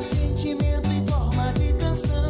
Sentimento em forma de canção.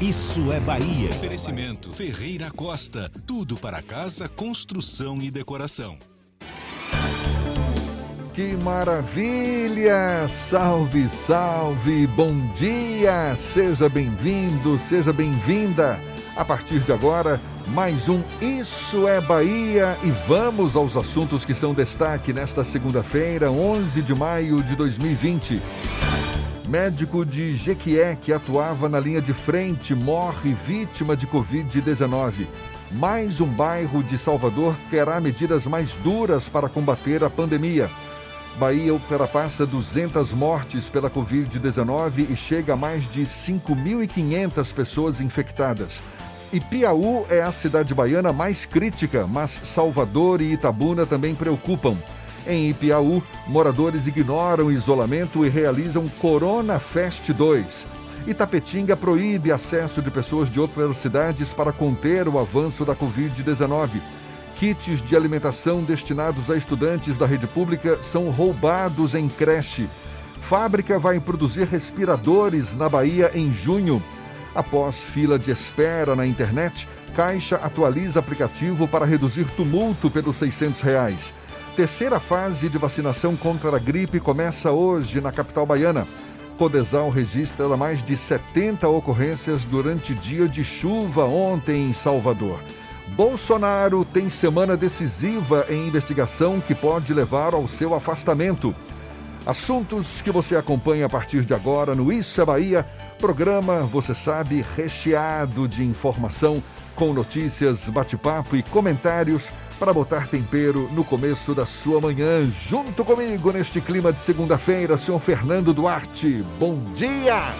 Isso é Bahia. Oferecimento Ferreira Costa. Tudo para casa, construção e decoração. Que maravilha! Salve, salve! Bom dia! Seja bem-vindo, seja bem-vinda. A partir de agora, mais um Isso é Bahia e vamos aos assuntos que são destaque nesta segunda-feira, 11 de maio de 2020. Médico de Jequié que atuava na linha de frente morre vítima de Covid-19. Mais um bairro de Salvador terá medidas mais duras para combater a pandemia. Bahia ultrapassa 200 mortes pela Covid-19 e chega a mais de 5.500 pessoas infectadas. E Piauí é a cidade baiana mais crítica, mas Salvador e Itabuna também preocupam. Em Ipiaú, moradores ignoram isolamento e realizam Corona Fest 2. Itapetinga proíbe acesso de pessoas de outras cidades para conter o avanço da Covid-19. Kits de alimentação destinados a estudantes da rede pública são roubados em creche. Fábrica vai produzir respiradores na Bahia em junho. Após fila de espera na internet, Caixa atualiza aplicativo para reduzir tumulto pelos 600 reais. Terceira fase de vacinação contra a gripe começa hoje na capital baiana. Codesal registra mais de 70 ocorrências durante dia de chuva ontem em Salvador. Bolsonaro tem semana decisiva em investigação que pode levar ao seu afastamento. Assuntos que você acompanha a partir de agora no Isso é Bahia, programa, você sabe, recheado de informação, com notícias, bate-papo e comentários para botar tempero no começo da sua manhã. Junto comigo neste clima de segunda-feira, senhor Fernando Duarte. Bom dia!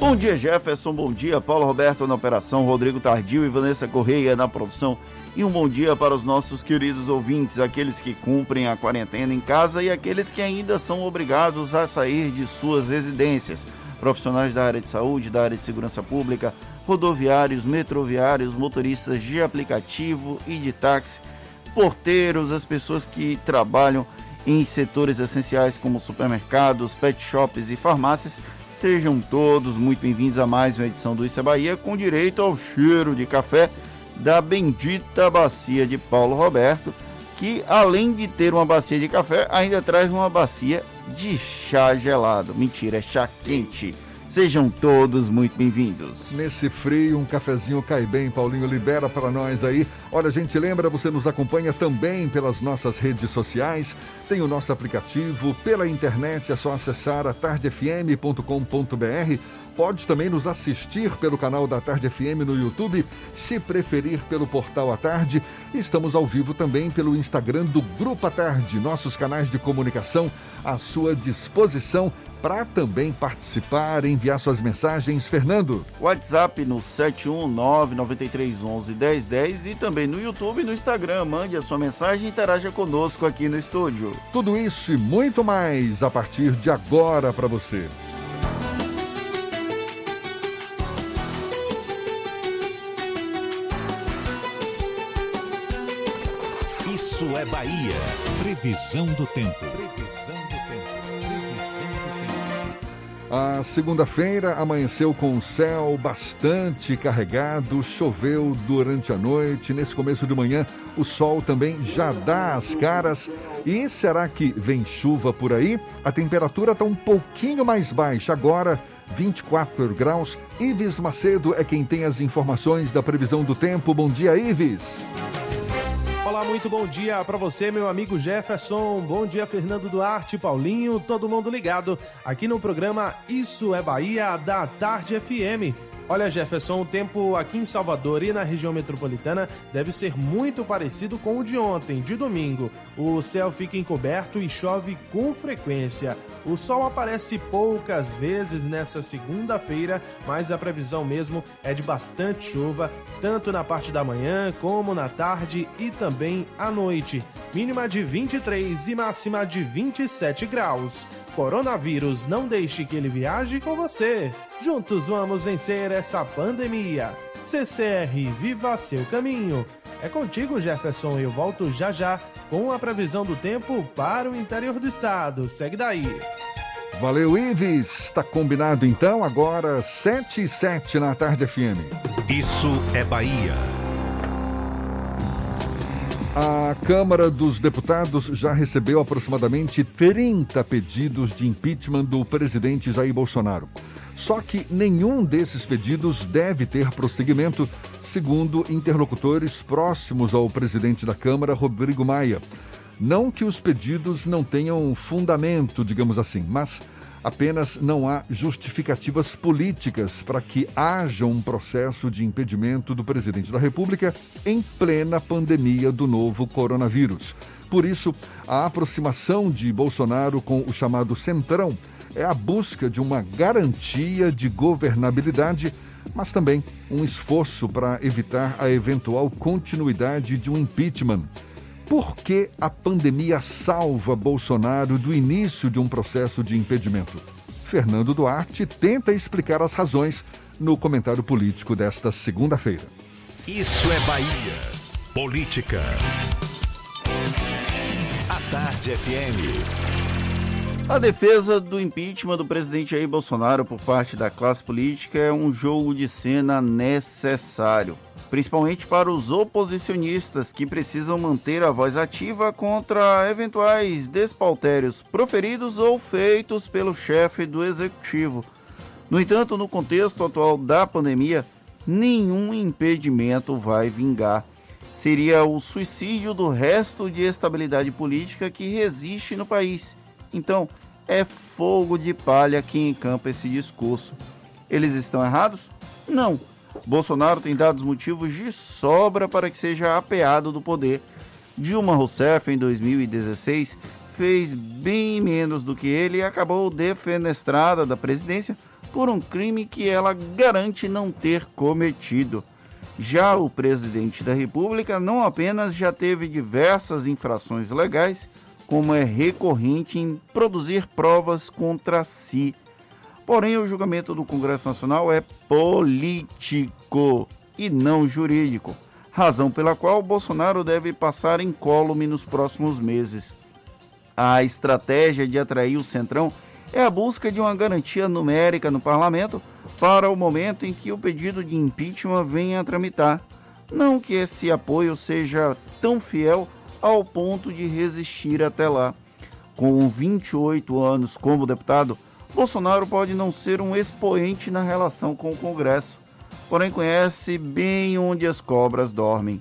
Bom dia, Jefferson. Bom dia, Paulo Roberto na operação, Rodrigo Tardio e Vanessa Correia na produção. E um bom dia para os nossos queridos ouvintes, aqueles que cumprem a quarentena em casa e aqueles que ainda são obrigados a sair de suas residências. Profissionais da área de saúde, da área de segurança pública, rodoviários, metroviários, motoristas de aplicativo e de táxi, porteiros, as pessoas que trabalham em setores essenciais como supermercados, pet shops e farmácias. Sejam todos muito bem-vindos a mais uma edição do Isso é Bahia com direito ao cheiro de café da bendita bacia de Paulo Roberto, que além de ter uma bacia de café, ainda traz uma bacia de chá gelado. Mentira, é chá quente. Sejam todos muito bem-vindos. Nesse frio, um cafezinho cai bem, Paulinho, libera para nós aí. Olha, a gente lembra, você nos acompanha também pelas nossas redes sociais, tem o nosso aplicativo, pela internet é só acessar a tardefm.com.br. Pode também nos assistir pelo canal da Tarde FM no YouTube, se preferir pelo portal à tarde. Estamos ao vivo também pelo Instagram do Grupo à Tarde, nossos canais de comunicação à sua disposição para também participar, enviar suas mensagens. Fernando. WhatsApp no 71993111010 e também no YouTube e no Instagram. Mande a sua mensagem e interaja conosco aqui no estúdio. Tudo isso e muito mais a partir de agora para você. Isso é Bahia. Previsão do tempo. A segunda-feira amanheceu com o céu bastante carregado, choveu durante a noite. Nesse começo de manhã, o sol também já dá as caras. E será que vem chuva por aí? A temperatura está um pouquinho mais baixa agora, 24 graus. Ives Macedo é quem tem as informações da previsão do tempo. Bom dia, Ives. Olá, muito bom dia para você, meu amigo Jefferson. Bom dia, Fernando Duarte, Paulinho, todo mundo ligado aqui no programa Isso é Bahia da Tarde FM. Olha, Jefferson, o tempo aqui em Salvador e na região metropolitana deve ser muito parecido com o de ontem, de domingo. O céu fica encoberto e chove com frequência. O sol aparece poucas vezes nessa segunda-feira, mas a previsão mesmo é de bastante chuva, tanto na parte da manhã como na tarde e também à noite. Mínima de 23 e máxima de 27 graus. Coronavírus, não deixe que ele viaje com você. Juntos vamos vencer essa pandemia. CCR, viva seu caminho. É contigo, Jefferson. Eu volto já já com a previsão do tempo para o interior do estado. Segue daí. Valeu, Ives. Está combinado então, agora 7 e 7 na tarde FM. Isso é Bahia. A Câmara dos Deputados já recebeu aproximadamente 30 pedidos de impeachment do presidente Jair Bolsonaro. Só que nenhum desses pedidos deve ter prosseguimento, segundo interlocutores próximos ao presidente da Câmara, Rodrigo Maia. Não que os pedidos não tenham fundamento, digamos assim, mas apenas não há justificativas políticas para que haja um processo de impedimento do presidente da República em plena pandemia do novo coronavírus. Por isso, a aproximação de Bolsonaro com o chamado Centrão é a busca de uma garantia de governabilidade, mas também um esforço para evitar a eventual continuidade de um impeachment. Por que a pandemia salva Bolsonaro do início de um processo de impedimento? Fernando Duarte tenta explicar as razões no comentário político desta segunda-feira. Isso é Bahia. Política. A Tarde FM. A defesa do impeachment do presidente Jair Bolsonaro por parte da classe política é um jogo de cena necessário, principalmente para os oposicionistas que precisam manter a voz ativa contra eventuais despautérios proferidos ou feitos pelo chefe do executivo. No entanto, no contexto atual da pandemia, nenhum impedimento vai vingar. Seria o suicídio do resto de estabilidade política que resiste no país. Então, é fogo de palha quem encampa esse discurso. Eles estão errados? Não. Bolsonaro tem dado os motivos de sobra para que seja apeado do poder. Dilma Rousseff, em 2016, fez bem menos do que ele e acabou defenestrada da presidência por um crime que ela garante não ter cometido. Já o presidente da República não apenas já teve diversas infrações legais, como é recorrente em produzir provas contra si. Porém, o julgamento do Congresso Nacional é político e não jurídico, razão pela qual Bolsonaro deve passar incólume nos próximos meses. A estratégia de atrair o Centrão é a busca de uma garantia numérica no parlamento para o momento em que o pedido de impeachment venha a tramitar. Não que esse apoio seja tão fiel ao ponto de resistir até lá. Com 28 anos como deputado, Bolsonaro pode não ser um expoente na relação com o Congresso, porém conhece bem onde as cobras dormem.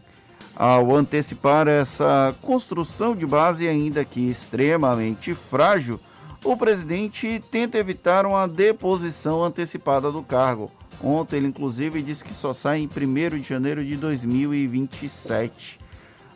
Ao antecipar essa construção de base, ainda que extremamente frágil, o presidente tenta evitar uma deposição antecipada do cargo. Ontem ele inclusive disse que só sai em 1 de janeiro de 2027.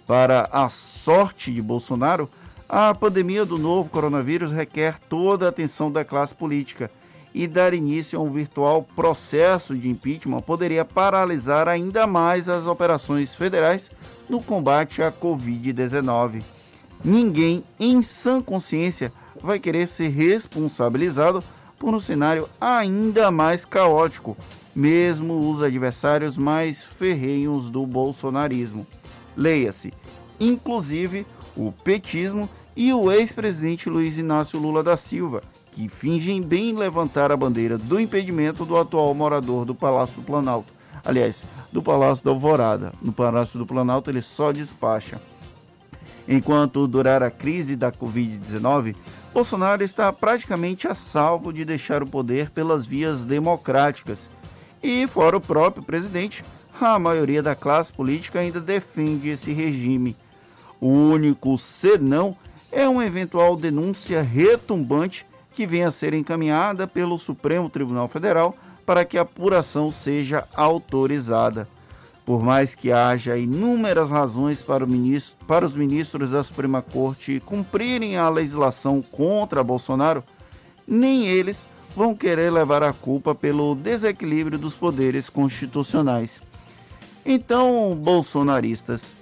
Para a sorte de Bolsonaro, a pandemia do novo coronavírus requer toda a atenção da classe política e dar início a um virtual processo de impeachment poderia paralisar ainda mais as operações federais no combate à Covid-19. Ninguém, em sã consciência, vai querer ser responsabilizado por um cenário ainda mais caótico, mesmo os adversários mais ferrenhos do bolsonarismo. Leia-se, inclusive o petismo e o ex-presidente Luiz Inácio Lula da Silva, que fingem bem levantar a bandeira do impedimento do atual morador do Palácio do Planalto. Aliás, do Palácio da Alvorada. No Palácio do Planalto ele só despacha. Enquanto durar a crise da Covid-19, Bolsonaro está praticamente a salvo de deixar o poder pelas vias democráticas. E, fora o próprio presidente, a maioria da classe política ainda defende esse regime. O único senão é uma eventual denúncia retumbante que venha a ser encaminhada pelo Supremo Tribunal Federal para que a apuração seja autorizada. Por mais que haja inúmeras razões para, ministro, para, os ministros da Suprema Corte cumprirem a legislação contra Bolsonaro, nem eles vão querer levar a culpa pelo desequilíbrio dos poderes constitucionais. Então, bolsonaristas,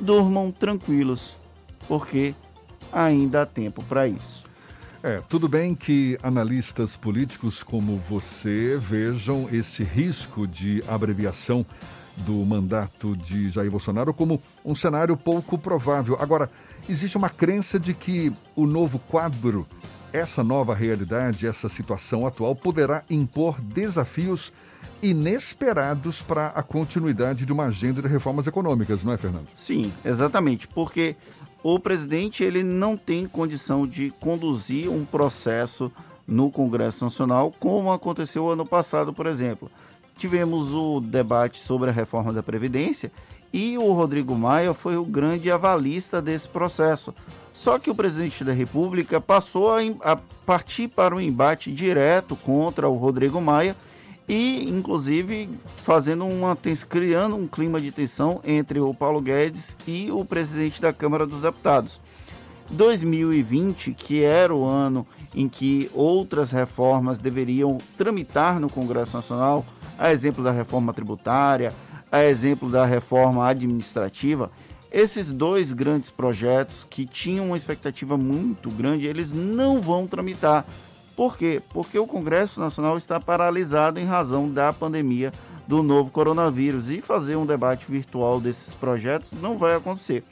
durmam tranquilos, porque ainda há tempo para isso. É, tudo bem que analistas políticos como você vejam esse risco de abreviação do mandato de Jair Bolsonaro como um cenário pouco provável. Agora, existe uma crença de que o novo quadro, essa nova realidade, essa situação atual poderá impor desafios inesperados para a continuidade de uma agenda de reformas econômicas, não é, Fernando? Sim, exatamente, porque o presidente ele não tem condição de conduzir um processo no Congresso Nacional como aconteceu ano passado, por exemplo tivemos o debate sobre a reforma da Previdência e o Rodrigo Maia foi o grande avalista desse processo. Só que o presidente da República passou a, partir para um embate direto contra o Rodrigo Maia e, inclusive, fazendo uma criando um clima de tensão entre o Paulo Guedes e o presidente da Câmara dos Deputados. 2020, que era o ano em que outras reformas deveriam tramitar no Congresso Nacional, a exemplo da reforma tributária, a exemplo da reforma administrativa, esses dois grandes projetos que tinham uma expectativa muito grande, eles não vão tramitar. Por quê? Porque o Congresso Nacional está paralisado em razão da pandemia do novo coronavírus e fazer um debate virtual desses projetos não vai acontecer.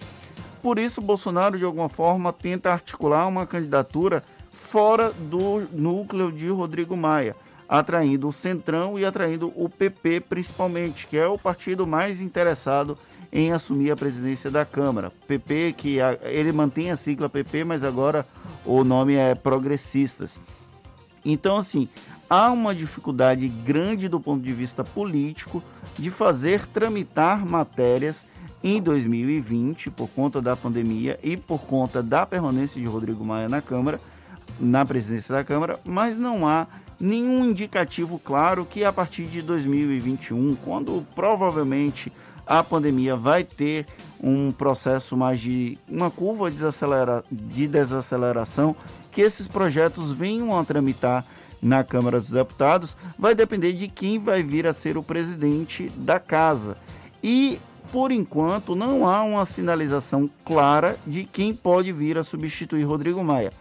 Por isso, Bolsonaro, de alguma forma, tenta articular uma candidatura fora do núcleo de Rodrigo Maia atraindo o Centrão e atraindo o PP principalmente, que é o partido mais interessado em assumir a presidência da Câmara. PP que a, ele mantém a sigla PP, mas agora o nome é Progressistas. Então assim, há uma dificuldade grande do ponto de vista político de fazer tramitar matérias em 2020 por conta da pandemia e por conta da permanência de Rodrigo Maia na Câmara, na presidência da Câmara, mas não há nenhum indicativo claro que a partir de 2021, quando provavelmente a pandemia vai ter um processo mais de uma curva de, de desaceleração, que esses projetos venham a tramitar na Câmara dos Deputados, vai depender de quem vai vir a ser o presidente da casa. E, por enquanto, não há uma sinalização clara de quem pode vir a substituir Rodrigo Maia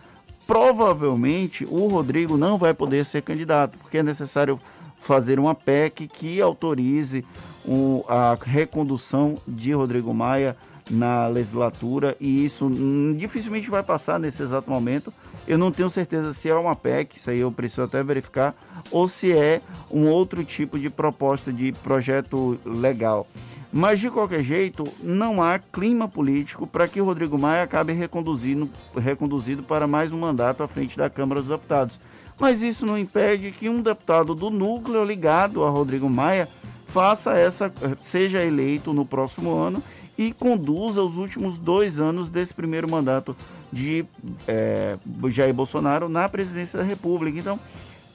provavelmente o Rodrigo não vai poder ser candidato, porque é necessário fazer uma PEC que autorize um, a recondução de Rodrigo Maia na legislatura e isso hum, dificilmente vai passar nesse exato momento. Eu não tenho certeza se é uma PEC, isso aí eu preciso até verificar, ou se é um outro tipo de proposta de projeto legal. Mas de qualquer jeito, não há clima político para que o Rodrigo Maia acabe reconduzindo, reconduzido para mais um mandato à frente da Câmara dos Deputados. Mas isso não impede que um deputado do núcleo ligado a Rodrigo Maia faça essa, seja eleito no próximo ano e conduza os últimos dois anos desse primeiro mandato de é, Jair Bolsonaro na presidência da República. Então,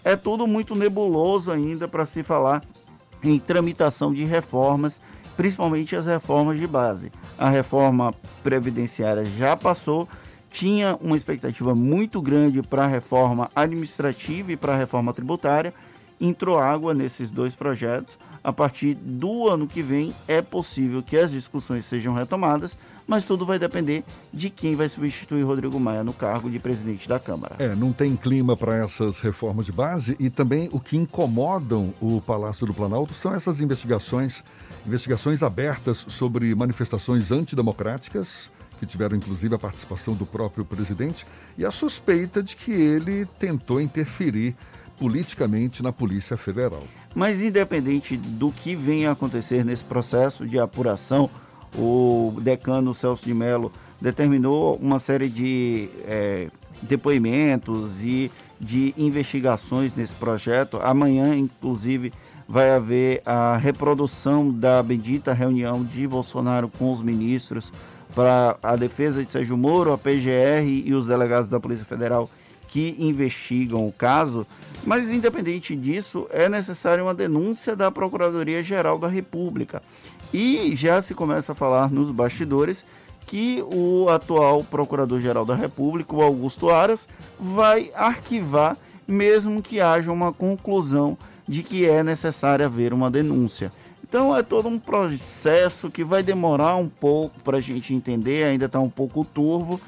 é tudo muito nebuloso ainda para se falar em tramitação de reformas principalmente as reformas de base. A reforma previdenciária já passou, tinha uma expectativa muito grande para a reforma administrativa e para a reforma tributária, entrou água nesses dois projetos. A partir do ano que vem é possível que as discussões sejam retomadas, mas tudo vai depender de quem vai substituir Rodrigo Maia no cargo de presidente da Câmara. É, não tem clima para essas reformas de base e também o que incomodam o Palácio do Planalto são essas investigações investigações abertas sobre manifestações antidemocráticas que tiveram inclusive a participação do próprio presidente e a suspeita de que ele tentou interferir politicamente na Polícia Federal. Mas independente do que venha a acontecer nesse processo de apuração, o decano Celso de Mello determinou uma série de é, depoimentos e de investigações nesse projeto. Amanhã, inclusive, vai haver a reprodução da bendita reunião de Bolsonaro com os ministros para a defesa de Sérgio Moro, a PGR e os delegados da Polícia Federal que investigam o caso, mas independente disso, é necessária uma denúncia da Procuradoria-Geral da República. E já se começa a falar nos bastidores que o atual Procurador-Geral da República, o Augusto Aras, vai arquivar mesmo que haja uma conclusão de que é necessário haver uma denúncia. Então é todo um processo que vai demorar um pouco para a gente entender, ainda está um pouco turvo,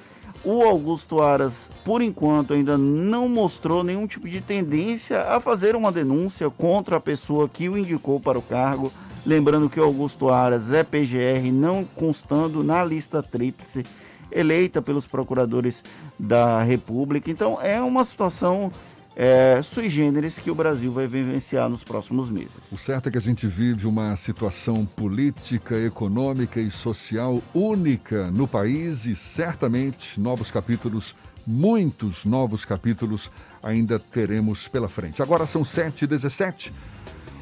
o Augusto Aras, por enquanto, ainda não mostrou nenhum tipo de tendência a fazer uma denúncia contra a pessoa que o indicou para o cargo. Lembrando que o Augusto Aras é PGR, não constando na lista tríplice eleita pelos procuradores da República. Então é uma situação é, sui generis que o Brasil vai vivenciar nos próximos meses. O certo é que a gente vive uma situação política, econômica e social única no país e certamente novos capítulos, muitos novos capítulos ainda teremos pela frente. Agora são 7h17.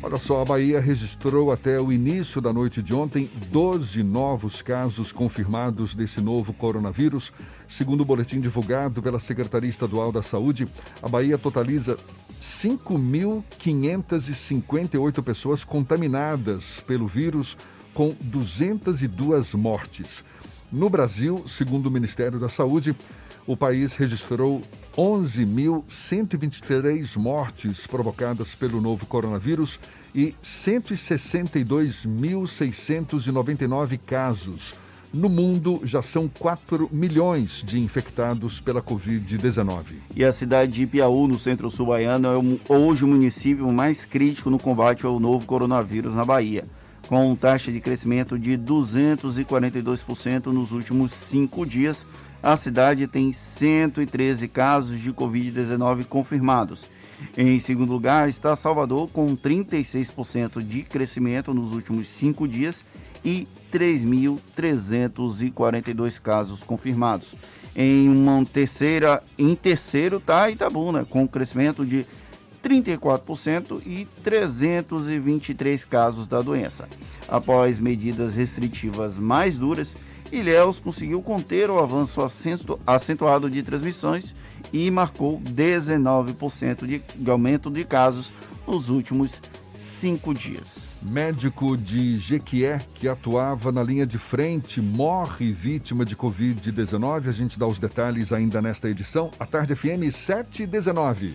Olha só, a Bahia registrou até o início da noite de ontem 12 novos casos confirmados desse novo coronavírus. Segundo o boletim divulgado pela Secretaria Estadual da Saúde, a Bahia totaliza 5.558 pessoas contaminadas pelo vírus, com 202 mortes. No Brasil, segundo o Ministério da Saúde, o país registrou 11.123 mortes provocadas pelo novo coronavírus e 162.699 casos. No mundo, já são 4 milhões de infectados pela Covid-19. E a cidade de Ipiaú, no centro-sul baiano, é hoje o município mais crítico no combate ao novo coronavírus na Bahia, com taxa de crescimento de 242% nos últimos cinco dias, a cidade tem 113 casos de Covid-19 confirmados. Em segundo lugar está Salvador, com 36% de crescimento nos últimos cinco dias e 3.342 casos confirmados. Em uma terceira, em terceiro está Itabuna, com crescimento de 34% e 323 casos da doença. Após medidas restritivas mais duras, Ilhéus conseguiu conter o avanço acentuado de transmissões e marcou 19% de aumento de casos nos últimos cinco dias. Médico de Jequié, que atuava na linha de frente, morre vítima de Covid-19. A gente dá os detalhes ainda nesta edição. A Tarde FM 719.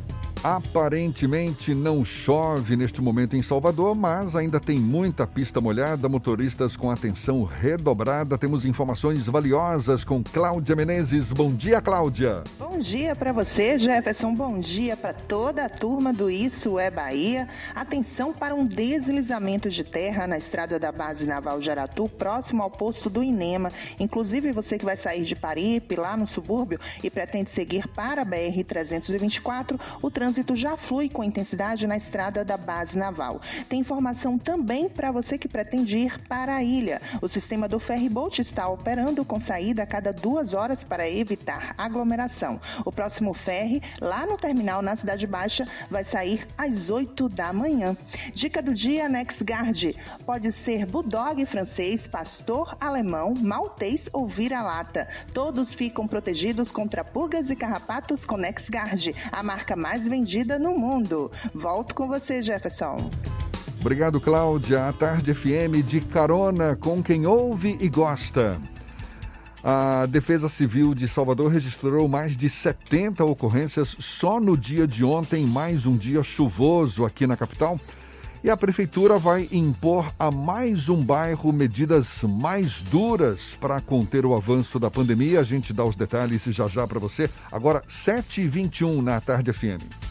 Aparentemente não chove neste momento em Salvador, mas ainda tem muita pista molhada, motoristas com atenção redobrada. Temos informações valiosas com Cláudia Menezes. Bom dia, Cláudia. Bom dia para você, Jefferson. Bom dia para toda a turma do Isso é Bahia. Atenção para um deslizamento de terra na estrada da Base Naval de Aratu, próximo ao posto do Inema. Inclusive, você que vai sair de Paripe, lá no subúrbio, e pretende seguir para a BR-324, o trânsito trânsito já flui com intensidade na estrada da base naval. Tem informação também para você que pretende ir para a ilha. O sistema do ferryboat está operando com saída a cada duas horas para evitar aglomeração. O próximo ferry, lá no terminal na Cidade Baixa, vai sair às 8 da manhã. Dica do dia NexGuard. Pode ser bulldog francês, pastor alemão, maltês ou vira-lata. Todos ficam protegidos contra pulgas e carrapatos com NexGuard, a marca mais vendida vendida no mundo. Volto com você, Jefferson. Obrigado, Cláudia. A Tarde FM de carona com quem ouve e gosta. A Defesa Civil de Salvador registrou mais de 70 ocorrências só no dia de ontem, mais um dia chuvoso aqui na capital. E a prefeitura vai impor a mais um bairro medidas mais duras para conter o avanço da pandemia. A gente dá os detalhes já já para você. Agora, 7h21 na Tarde FM.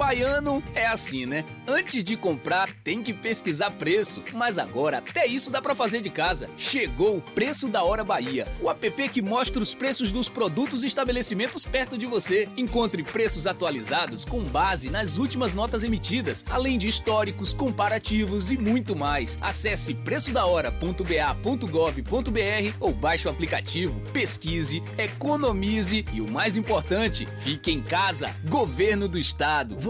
Baiano é assim, né? Antes de comprar, tem que pesquisar preço. Mas agora, até isso dá para fazer de casa. Chegou o Preço da Hora Bahia, o app que mostra os preços dos produtos e estabelecimentos perto de você. Encontre preços atualizados com base nas últimas notas emitidas, além de históricos, comparativos e muito mais. Acesse preçodahora.ba.gov.br ou baixe o aplicativo, pesquise, economize e o mais importante, fique em casa. Governo do Estado.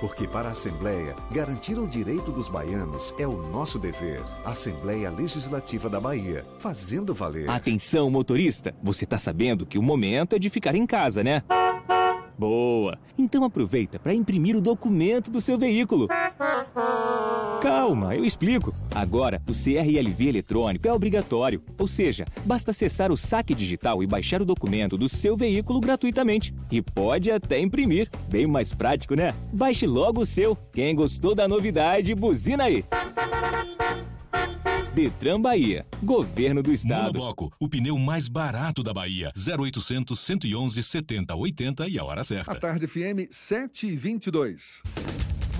Porque para a Assembleia, garantir o direito dos baianos é o nosso dever. Assembleia Legislativa da Bahia, fazendo valer. Atenção, motorista! Você tá sabendo que o momento é de ficar em casa, né? Boa! Então aproveita para imprimir o documento do seu veículo. Calma, eu explico. Agora, o CRLV eletrônico é obrigatório, ou seja, basta acessar o saque digital e baixar o documento do seu veículo gratuitamente. E pode até imprimir. Bem mais prático, né? Baixe logo o seu. Quem gostou da novidade, buzina aí. Detran Bahia, Governo do Estado. Monobloco, o pneu mais barato da Bahia. 0800 111 70 80 e a hora certa. A tarde FM 722.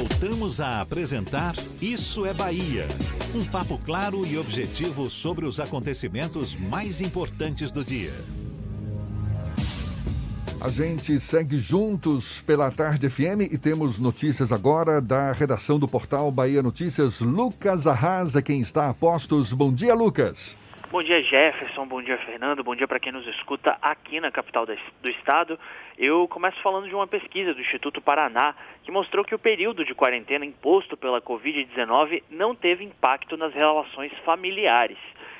Voltamos a apresentar Isso é Bahia. Um papo claro e objetivo sobre os acontecimentos mais importantes do dia. A gente segue juntos pela Tarde FM e temos notícias agora da redação do portal Bahia Notícias. Lucas Arrasa, quem está a postos. Bom dia, Lucas. Bom dia, Jefferson. Bom dia, Fernando. Bom dia para quem nos escuta aqui na capital do estado. Eu começo falando de uma pesquisa do Instituto Paraná que mostrou que o período de quarentena imposto pela Covid-19 não teve impacto nas relações familiares.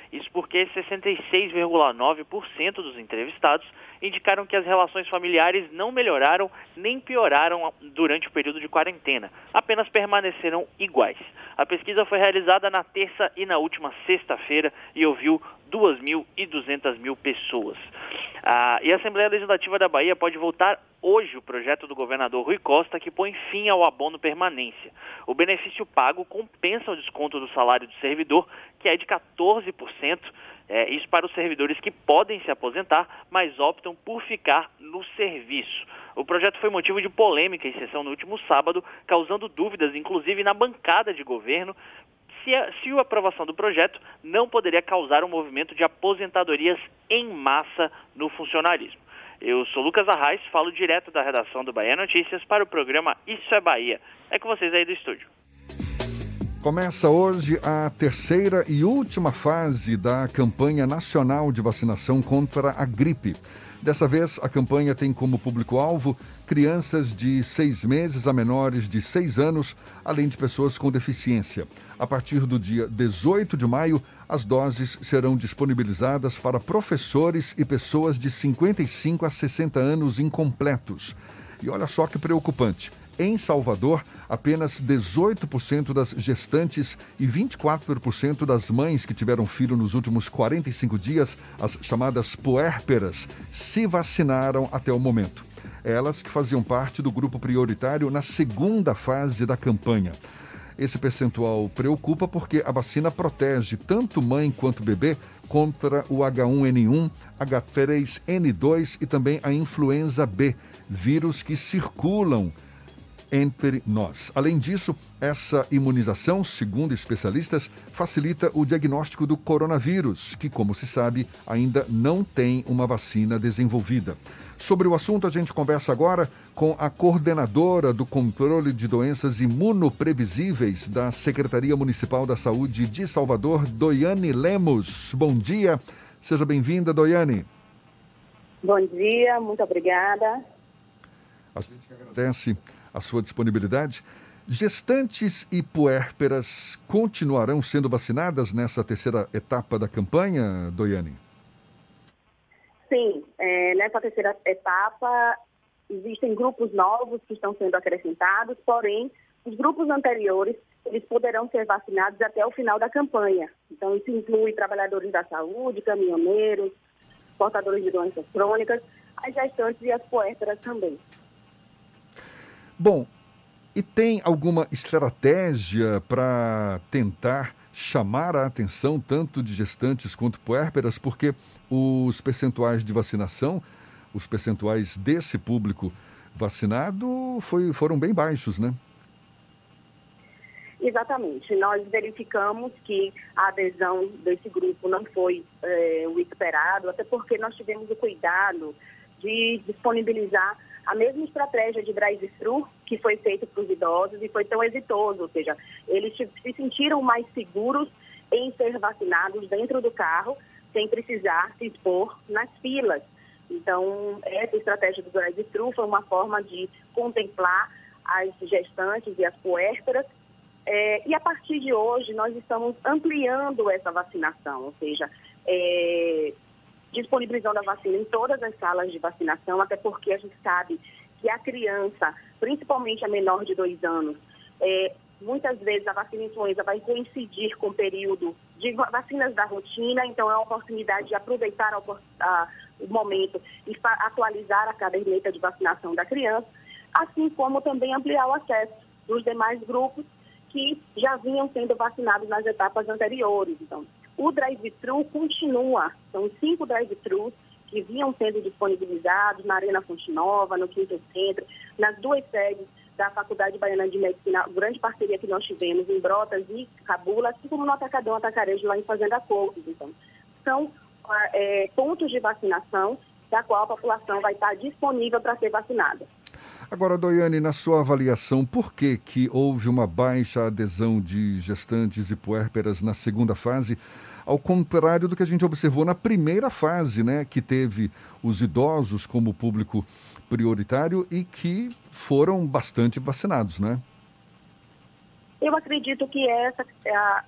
Isso porque 66,9% dos entrevistados indicaram que as relações familiares não melhoraram nem pioraram durante o período de quarentena, apenas permaneceram iguais. A pesquisa foi realizada na terça e na última sexta-feira e ouviu 2.200 mil pessoas. Ah, e a Assembleia Legislativa da Bahia pode voltar hoje o projeto do governador Rui Costa que põe fim ao abono permanência. O benefício pago compensa o desconto do salário do servidor, que é de 14%, é, isso para os servidores que podem se aposentar, mas optam por ficar no serviço. O projeto foi motivo de polêmica em sessão no último sábado, causando dúvidas, inclusive na bancada de governo, se a, se a aprovação do projeto não poderia causar um movimento de aposentadorias em massa no funcionalismo. Eu sou Lucas Arraes, falo direto da redação do Bahia Notícias para o programa Isso é Bahia. É com vocês aí do estúdio. Começa hoje a terceira e última fase da campanha nacional de vacinação contra a gripe. Dessa vez, a campanha tem como público-alvo crianças de seis meses a menores de seis anos, além de pessoas com deficiência. A partir do dia 18 de maio, as doses serão disponibilizadas para professores e pessoas de 55 a 60 anos incompletos. E olha só que preocupante. Em Salvador, apenas 18% das gestantes e 24% das mães que tiveram filho nos últimos 45 dias, as chamadas puérperas, se vacinaram até o momento. Elas que faziam parte do grupo prioritário na segunda fase da campanha. Esse percentual preocupa porque a vacina protege tanto mãe quanto bebê contra o H1N1, H3N2 e também a influenza B, vírus que circulam entre nós. Além disso, essa imunização, segundo especialistas, facilita o diagnóstico do coronavírus, que, como se sabe, ainda não tem uma vacina desenvolvida. Sobre o assunto, a gente conversa agora com a coordenadora do controle de doenças imunoprevisíveis da Secretaria Municipal da Saúde de Salvador, Doiane Lemos. Bom dia, seja bem-vinda, Doiane. Bom dia, muito obrigada. A gente agradece a sua disponibilidade. Gestantes e puérperas continuarão sendo vacinadas nessa terceira etapa da campanha, Doiane? Sim, é, nessa terceira etapa existem grupos novos que estão sendo acrescentados, porém, os grupos anteriores eles poderão ser vacinados até o final da campanha. Então, isso inclui trabalhadores da saúde, caminhoneiros, portadores de doenças crônicas, as gestantes e as puérperas também. Bom, e tem alguma estratégia para tentar chamar a atenção tanto de gestantes quanto puérperas, porque os percentuais de vacinação, os percentuais desse público vacinado foi, foram bem baixos, né? Exatamente. Nós verificamos que a adesão desse grupo não foi é, o esperado, até porque nós tivemos o cuidado de disponibilizar a mesma estratégia de drive-thru que foi feita para os idosos e foi tão exitoso, ou seja, eles se sentiram mais seguros em ser vacinados dentro do carro, sem precisar se expor nas filas. Então, essa estratégia do drive-thru foi uma forma de contemplar as gestantes e as puérperas. É, e a partir de hoje, nós estamos ampliando essa vacinação, ou seja, é, disponibilizando a vacina em todas as salas de vacinação, até porque a gente sabe que a criança, principalmente a menor de dois anos, é, muitas vezes a vacina influenza vai coincidir com o período de vacinas da rotina, então é uma oportunidade de aproveitar o momento e atualizar a caderneta de vacinação da criança, assim como também ampliar o acesso dos demais grupos que já vinham sendo vacinados nas etapas anteriores. Então, o drive-thru continua, são cinco drive-thrus que vinham sendo disponibilizados na Arena Fonte Nova, no Quinto Centro, nas duas sedes da Faculdade Baiana de Medicina, grande parceria que nós tivemos em Brotas e Cabula, assim como no Atacadão Atacarejo lá em Fazenda Coutos. Então, são é, pontos de vacinação da qual a população vai estar disponível para ser vacinada. Agora, Doiane, na sua avaliação, por que, que houve uma baixa adesão de gestantes e puérperas na segunda fase? ao contrário do que a gente observou na primeira fase, né, que teve os idosos como público prioritário e que foram bastante vacinados, né? Eu acredito que essa é a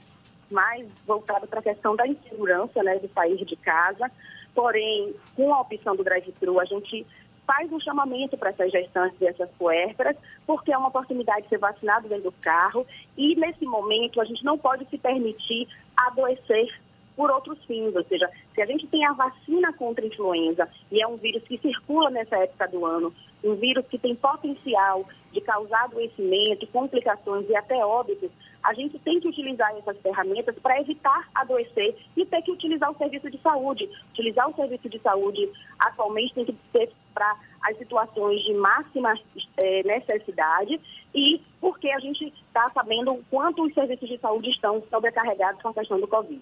mais voltada para a questão da insegurança, né, de sair de casa. Porém, com a opção do drive-thru, a gente faz um chamamento para essas gestantes e essas puérperas, porque é uma oportunidade de ser vacinado dentro do carro e, nesse momento, a gente não pode se permitir adoecer por outros fins, ou seja, se a gente tem a vacina contra a influenza e é um vírus que circula nessa época do ano, um vírus que tem potencial de causar adoecimento, complicações e até óbitos, a gente tem que utilizar essas ferramentas para evitar adoecer e ter que utilizar o serviço de saúde. Utilizar o serviço de saúde atualmente tem que ser para as situações de máxima é, necessidade e porque a gente está sabendo o quanto os serviços de saúde estão sobrecarregados com a questão do Covid.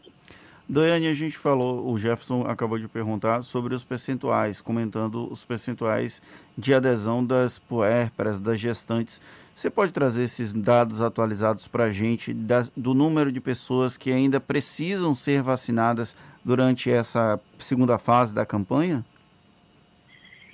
Doiane, a gente falou, o Jefferson acabou de perguntar sobre os percentuais, comentando os percentuais de adesão das puérperas, das gestantes. Você pode trazer esses dados atualizados para a gente da, do número de pessoas que ainda precisam ser vacinadas durante essa segunda fase da campanha?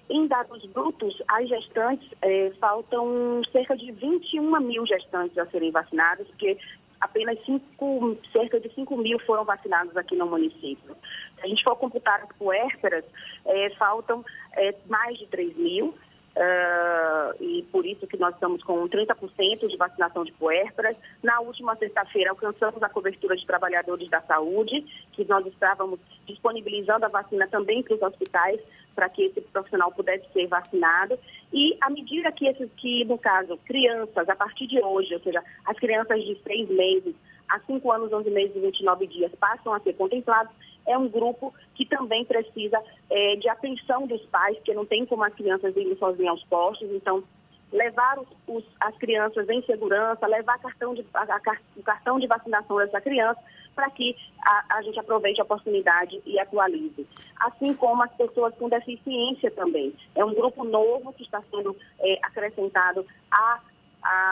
Em dados brutos, as gestantes, eh, faltam cerca de 21 mil gestantes a serem vacinadas, porque apenas cinco, cerca de 5 mil foram vacinados aqui no município. Se a gente for computar as puérperas, é, faltam é, mais de 3 mil. Uh, e por isso que nós estamos com 30% de vacinação de puérperas. Na última sexta-feira, alcançamos a cobertura de trabalhadores da saúde, que nós estávamos disponibilizando a vacina também para os hospitais, para que esse profissional pudesse ser vacinado. E à medida que, esses, que, no caso, crianças, a partir de hoje, ou seja, as crianças de seis meses a 5 anos, 11 meses e 29 dias passam a ser contemplados, é um grupo que também precisa é, de atenção dos pais, porque não tem como as crianças irem sozinhas aos postos, então levar os, os, as crianças em segurança, levar cartão de, a, a, o cartão de vacinação dessa criança, para que a, a, gente aproveite a oportunidade e atualize. Assim como as pessoas com deficiência também. É um grupo novo que está sendo é, acrescentado a,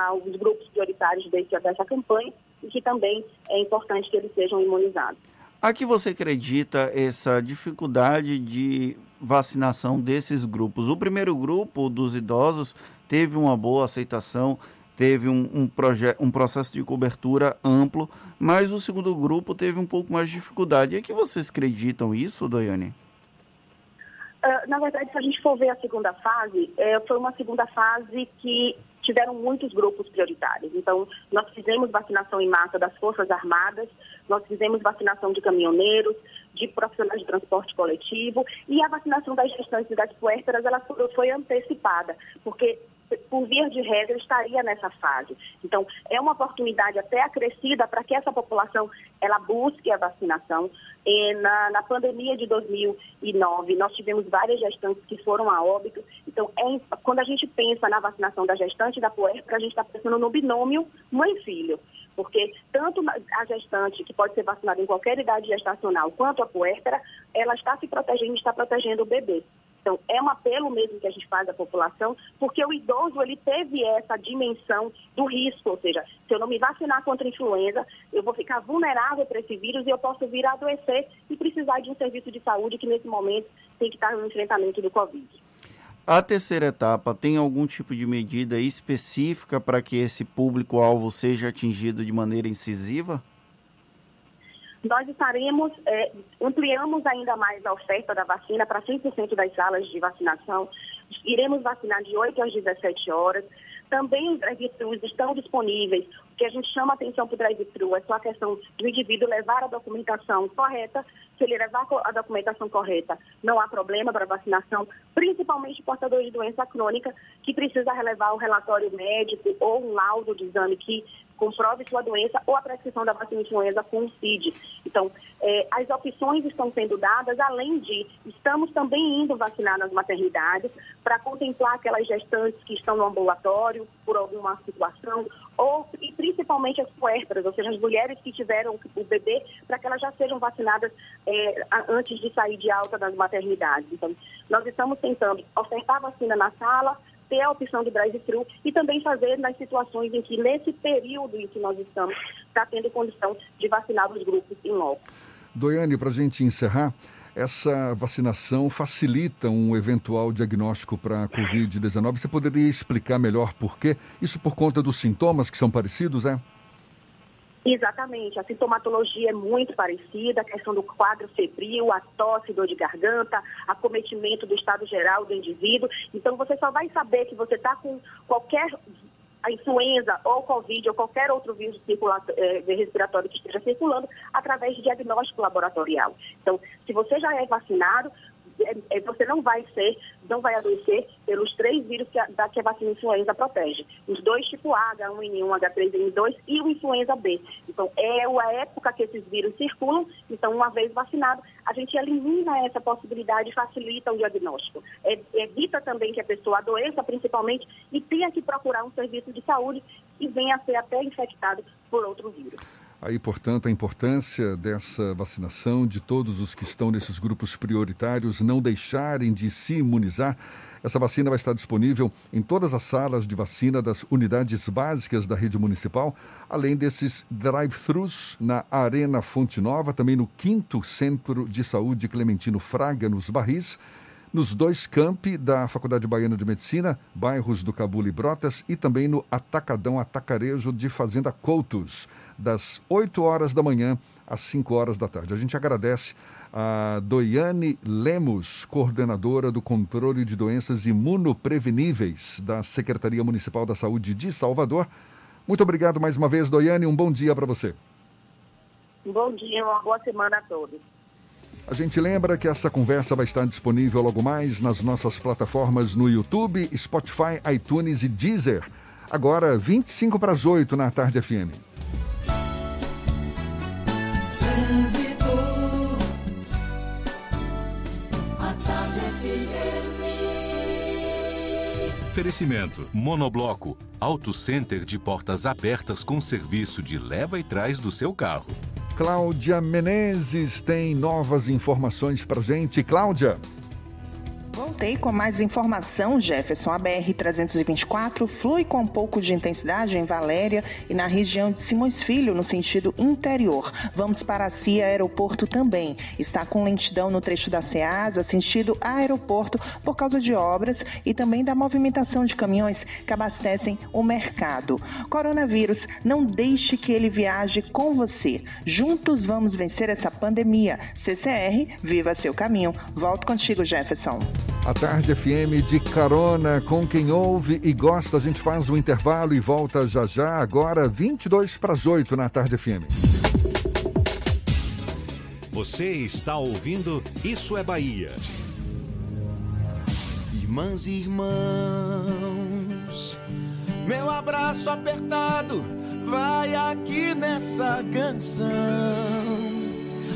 aos grupos prioritários desse, dessa campanha e que também é importante que eles sejam imunizados. A que você acredita essa dificuldade de vacinação desses grupos? O primeiro grupo dos idosos teve uma boa aceitação, teve um, um, um processo de cobertura amplo, mas o segundo grupo teve um pouco mais de dificuldade. É que vocês acreditam isso, Doiane? Uh, na verdade, se a gente for ver a segunda fase, é, foi uma segunda fase que tiveram muitos grupos prioritários. Então, nós fizemos vacinação em massa das Forças Armadas, nós fizemos vacinação de caminhoneiros, de profissionais de transporte coletivo e a vacinação das gestantes e das puérperas ela foi antecipada, porque por via de regra, estaria nessa fase. Então, é uma oportunidade até acrescida para que essa população ela busque a vacinação. E na, na pandemia de 2009, nós tivemos várias gestantes que foram a óbito. Então, é, quando a gente pensa na vacinação da gestante da puérpera, a gente está pensando no binômio mãe-filho porque tanto a gestante, que pode ser vacinada em qualquer idade gestacional, quanto a puérpera, ela está se protegendo está protegendo o bebê. Então, é um apelo mesmo que a gente faz à população, porque o idoso, ele teve essa dimensão do risco, ou seja, se eu não me vacinar contra a influenza, eu vou ficar vulnerável para esse vírus e eu posso vir a adoecer e precisar de um serviço de saúde que, nesse momento, tem que estar no enfrentamento do Covid. A terceira etapa tem algum tipo de medida específica para que esse público-alvo seja atingido de maneira incisiva? Nós estaremos, é, ampliamos ainda mais a oferta da vacina para 100% das salas de vacinação. Iremos vacinar de 8 às 17 horas. Também os drive-thrus estão disponíveis. O que a gente chama atenção para o drive-thru é só a questão do indivíduo levar a documentação correta. Se ele levar a documentação correta, não há problema para vacinação, principalmente portadores de doença crônica, que precisa relevar o relatório médico ou um laudo de exame que comprove sua doença ou a prescrição da vacina influenza CID. Então, é, as opções estão sendo dadas, além de, estamos também indo vacinar nas maternidades para contemplar aquelas gestantes que estão no ambulatório por alguma situação, ou e principalmente as puérperas, ou seja, as mulheres que tiveram o bebê, para que elas já sejam vacinadas é, antes de sair de alta das maternidades. Então, nós estamos tentando ofertar vacina na sala, ter a opção de drive-thru e também fazer nas situações em que, nesse período em que nós estamos, está tendo condição de vacinar os grupos em loco. Doiane, para a gente encerrar, essa vacinação facilita um eventual diagnóstico para a Covid-19. Você poderia explicar melhor por quê? Isso por conta dos sintomas que são parecidos, é? Exatamente, a sintomatologia é muito parecida, a questão do quadro febril, a tosse, dor de garganta, acometimento do estado geral do indivíduo. Então você só vai saber que você está com qualquer a influenza ou Covid ou qualquer outro vírus eh, respiratório que esteja circulando através de diagnóstico laboratorial. Então, se você já é vacinado, você não vai ser, não vai adoecer pelos três vírus que a, da, que a vacina influenza protege. Os dois tipo A, H1N1, H3N2 e o influenza B. Então, é a época que esses vírus circulam, então, uma vez vacinado, a gente elimina essa possibilidade e facilita o diagnóstico. É, evita também que a pessoa adoeça, principalmente, e tenha que procurar um serviço de saúde e venha a ser até infectado por outro vírus. Aí, portanto, a importância dessa vacinação, de todos os que estão nesses grupos prioritários não deixarem de se imunizar. Essa vacina vai estar disponível em todas as salas de vacina das unidades básicas da rede municipal, além desses drive-thrus na Arena Fonte Nova, também no 5 Centro de Saúde Clementino Fraga, nos Barris nos dois campi da Faculdade Baiana de Medicina, bairros do Cabula e Brotas, e também no Atacadão Atacarejo de Fazenda Coutos, das 8 horas da manhã às 5 horas da tarde. A gente agradece a Doiane Lemos, coordenadora do controle de doenças imunopreveníveis da Secretaria Municipal da Saúde de Salvador. Muito obrigado mais uma vez, Doiane. Um bom dia para você. Bom dia, uma boa semana a todos. A gente lembra que essa conversa vai estar disponível logo mais nas nossas plataformas no YouTube, Spotify, iTunes e Deezer. Agora, 25 para as 8 na Tarde FM. Oferecimento: Monobloco, Auto Center de portas abertas com serviço de leva e trás do seu carro. Cláudia Menezes tem novas informações pra gente. Cláudia. Voltei com mais informação, Jefferson. A BR-324 flui com um pouco de intensidade em Valéria e na região de Simões Filho, no sentido interior. Vamos para a CIA Aeroporto também. Está com lentidão no trecho da Ceasa, sentido aeroporto, por causa de obras e também da movimentação de caminhões que abastecem o mercado. Coronavírus, não deixe que ele viaje com você. Juntos vamos vencer essa pandemia. CCR, viva seu caminho. Volto contigo, Jefferson. A Tarde FM de carona com quem ouve e gosta. A gente faz um intervalo e volta já já, agora 22 para as 8 na Tarde FM. Você está ouvindo Isso é Bahia. Irmãs e irmãos, meu abraço apertado vai aqui nessa canção.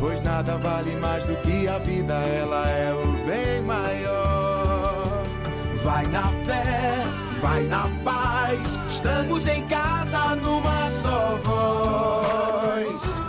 Pois nada vale mais do que a vida, ela é o bem maior. Vai na fé, vai na paz, estamos em casa numa só voz.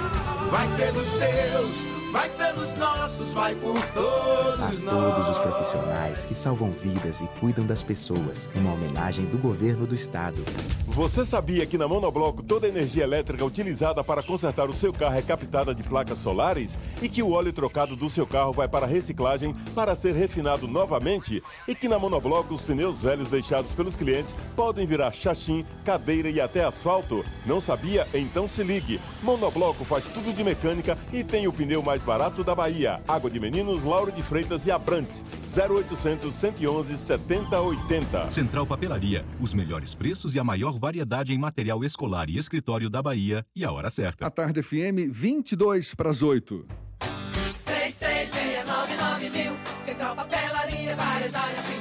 Vai pelos seus, vai pelos nossos, vai por todos a nós. todos os profissionais que salvam vidas e cuidam das pessoas. Uma homenagem do governo do estado. Você sabia que na Monobloco toda a energia elétrica utilizada para consertar o seu carro é captada de placas solares? E que o óleo trocado do seu carro vai para reciclagem para ser refinado novamente? E que na Monobloco os pneus velhos deixados pelos clientes podem virar chachim, cadeira e até asfalto? Não sabia? Então se ligue. Monobloco faz tudo de mecânica e tem o pneu mais mais barato da Bahia. Água de Meninos, Lauro de Freitas e Abrantes. 0800 111 7080. Central Papelaria. Os melhores preços e a maior variedade em material escolar e escritório da Bahia. E a hora certa. A Tarde FM, 22 para as 8. 33699000. Central Papelaria, variedade assim.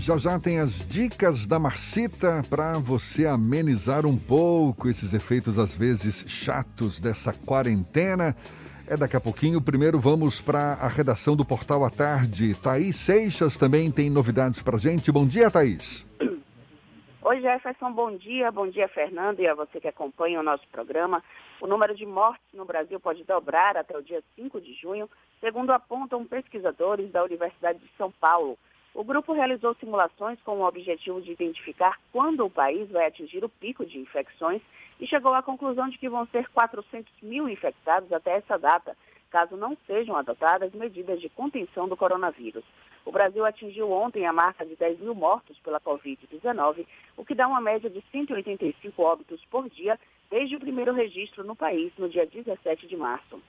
Já já tem as dicas da Marcita para você amenizar um pouco esses efeitos às vezes chatos dessa quarentena. É daqui a pouquinho. Primeiro vamos para a redação do Portal à Tarde. Thaís Seixas também tem novidades para gente. Bom dia, Thaís. Oi, Jefferson, bom dia. Bom dia, Fernando, e a você que acompanha o nosso programa. O número de mortes no Brasil pode dobrar até o dia 5 de junho, segundo apontam pesquisadores da Universidade de São Paulo. O grupo realizou simulações com o objetivo de identificar quando o país vai atingir o pico de infecções e chegou à conclusão de que vão ser 400 mil infectados até essa data, caso não sejam adotadas medidas de contenção do coronavírus. O Brasil atingiu ontem a marca de 10 mil mortos pela Covid-19, o que dá uma média de 185 óbitos por dia desde o primeiro registro no país, no dia 17 de março.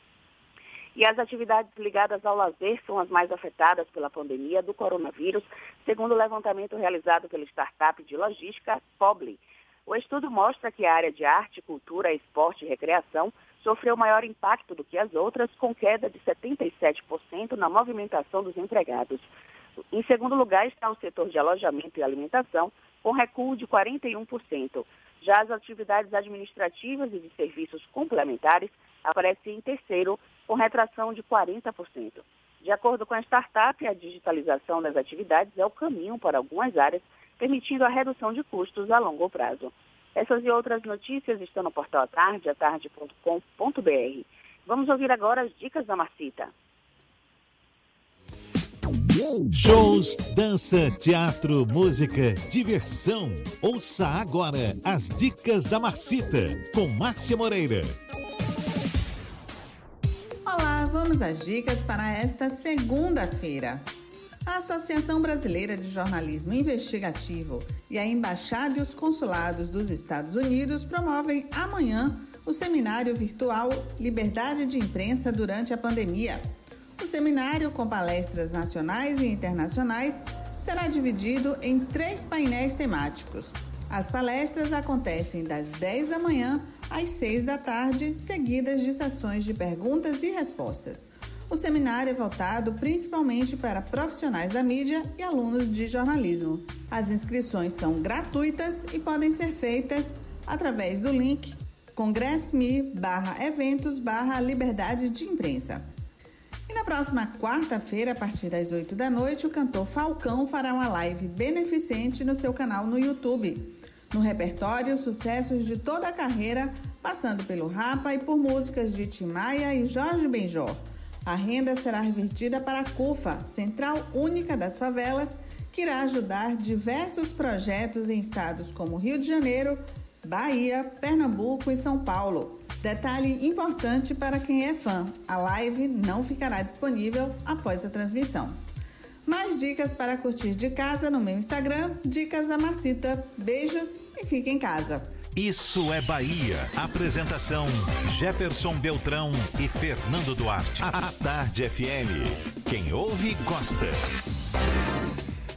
E as atividades ligadas ao lazer são as mais afetadas pela pandemia do coronavírus, segundo o levantamento realizado pela startup de logística Pobly. O estudo mostra que a área de arte, cultura, esporte e recreação sofreu maior impacto do que as outras, com queda de 77% na movimentação dos empregados. Em segundo lugar está o setor de alojamento e alimentação, com recuo de 41%. Já as atividades administrativas e de serviços complementares aparecem em terceiro, com retração de 40%. De acordo com a startup, a digitalização das atividades é o caminho para algumas áreas, permitindo a redução de custos a longo prazo. Essas e outras notícias estão no portal Atarde, atarde.com.br. Vamos ouvir agora as dicas da Marcita. Shows, dança, teatro, música, diversão. Ouça agora as dicas da Marcita com Márcia Moreira. Olá, vamos às dicas para esta segunda-feira. A Associação Brasileira de Jornalismo Investigativo e a Embaixada e os Consulados dos Estados Unidos promovem amanhã o seminário virtual Liberdade de Imprensa durante a Pandemia. O seminário, com palestras nacionais e internacionais, será dividido em três painéis temáticos. As palestras acontecem das 10 da manhã às 6 da tarde, seguidas de sessões de perguntas e respostas. O seminário é voltado principalmente para profissionais da mídia e alunos de jornalismo. As inscrições são gratuitas e podem ser feitas através do link congressme eventos liberdade de imprensa. E na próxima quarta-feira, a partir das 8 da noite, o cantor Falcão fará uma live beneficente no seu canal no YouTube. No repertório, sucessos de toda a carreira, passando pelo Rapa e por músicas de Tim Maia e Jorge Benjor. A renda será revertida para a CUFA, Central Única das Favelas, que irá ajudar diversos projetos em estados como Rio de Janeiro, Bahia, Pernambuco e São Paulo. Detalhe importante para quem é fã: a live não ficará disponível após a transmissão. Mais dicas para curtir de casa no meu Instagram, Dicas da Macita. Beijos e fique em casa. Isso é Bahia. Apresentação: Jefferson Beltrão e Fernando Duarte. A Tarde FM. Quem ouve, gosta.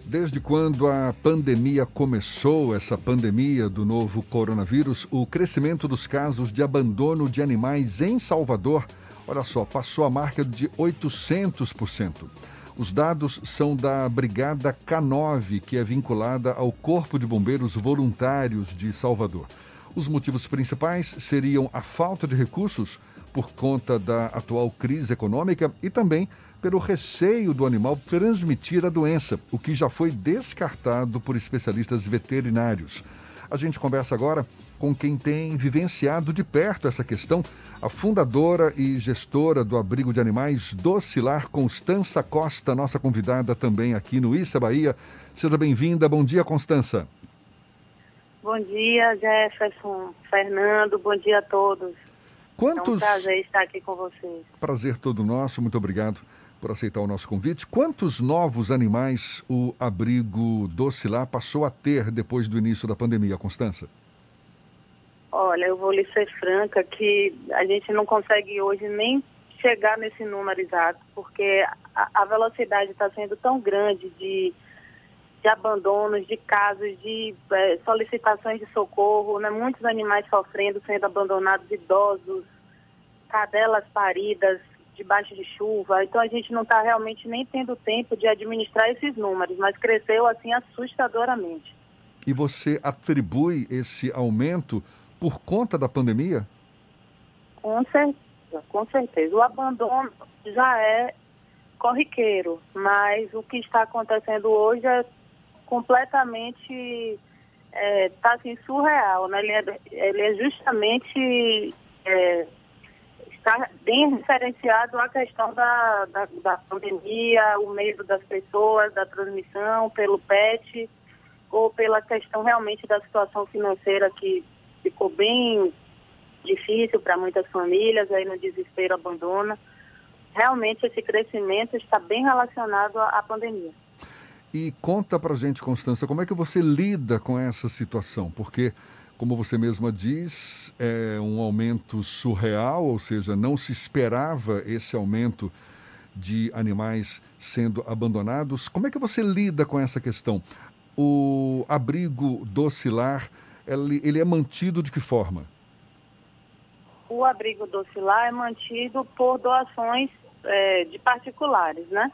Desde quando a pandemia começou, essa pandemia do novo coronavírus, o crescimento dos casos de abandono de animais em Salvador, olha só, passou a marca de 800%. Os dados são da Brigada K9, que é vinculada ao Corpo de Bombeiros Voluntários de Salvador. Os motivos principais seriam a falta de recursos por conta da atual crise econômica e também pelo receio do animal transmitir a doença, o que já foi descartado por especialistas veterinários. A gente conversa agora com quem tem vivenciado de perto essa questão, a fundadora e gestora do abrigo de animais Docilar, Constança Costa, nossa convidada também aqui no Issa Bahia. Seja bem-vinda. Bom dia, Constança. Bom dia, Jefferson, Fernando, bom dia a todos. Quantos... É um prazer estar aqui com vocês. Prazer todo nosso, muito obrigado por aceitar o nosso convite. Quantos novos animais o abrigo Docilar passou a ter depois do início da pandemia, Constança? Olha, eu vou lhe ser franca que a gente não consegue hoje nem chegar nesse número exato, porque a, a velocidade está sendo tão grande de de abandonos, de casos de é, solicitações de socorro, né? muitos animais sofrendo, sendo abandonados, idosos, cadelas paridas debaixo de chuva. Então a gente não está realmente nem tendo tempo de administrar esses números, mas cresceu assim assustadoramente. E você atribui esse aumento por conta da pandemia? Com certeza, com certeza. O abandono já é corriqueiro, mas o que está acontecendo hoje é completamente está é, assim, surreal, né? Ele é, ele é justamente é, está bem referenciado à questão da, da, da, pandemia, o medo das pessoas, da transmissão pelo PET ou pela questão realmente da situação financeira que ficou bem difícil para muitas famílias, aí no desespero abandona. Realmente esse crescimento está bem relacionado à, pandemia. E conta pra gente, Constança, como é que você lida com essa situação? Porque, como você mesma diz, é um aumento surreal, ou seja, não se esperava esse aumento de animais sendo abandonados. Como é que você lida com essa questão? O abrigo docilar, ele, ele é mantido de que forma? O abrigo docilar é mantido por doações é, de particulares, né?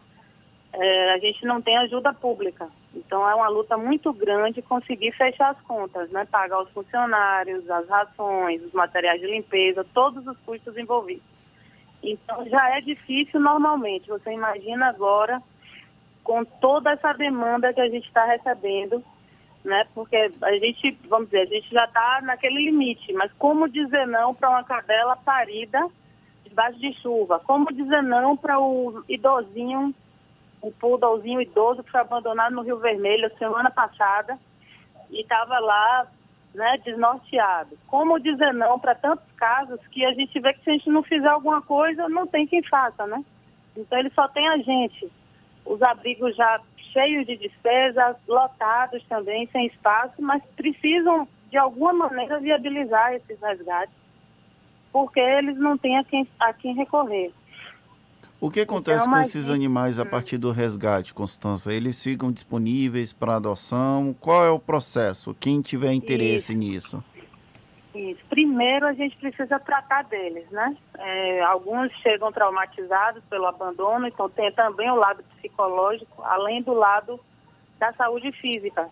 é, a gente não tem ajuda pública. Então é uma luta muito grande conseguir fechar as contas, né? Pagar os funcionários, as rações, os materiais de limpeza, todos os custos envolvidos. Então já é difícil normalmente. Você imagina agora com toda essa demanda que a gente está recebendo, né? Porque a gente, vamos dizer, a gente já está naquele limite. Mas como dizer não para uma cadela parida debaixo de chuva? Como dizer não para o idosinho um poodlezinho idoso que foi abandonado no Rio Vermelho semana passada e estava lá, né, desnorteado. Como dizer não para tantos casos que a gente vê que se a gente não fizer alguma coisa, não tem quem faça, né? Então ele só tem a gente. Os abrigos já cheios de despesas, lotados também, sem espaço, mas precisam de alguma maneira viabilizar esses resgates, porque eles não têm a quem, a quem recorrer. O que acontece Então, com esses animais a partir do resgate, Constança? Eles ficam disponíveis para adoção? Qual é o processo? Quem tiver interesse nisso? Primeiro, a gente precisa tratar deles, né? É, alguns chegam traumatizados pelo abandono, então tem também o lado psicológico, além do lado da saúde física.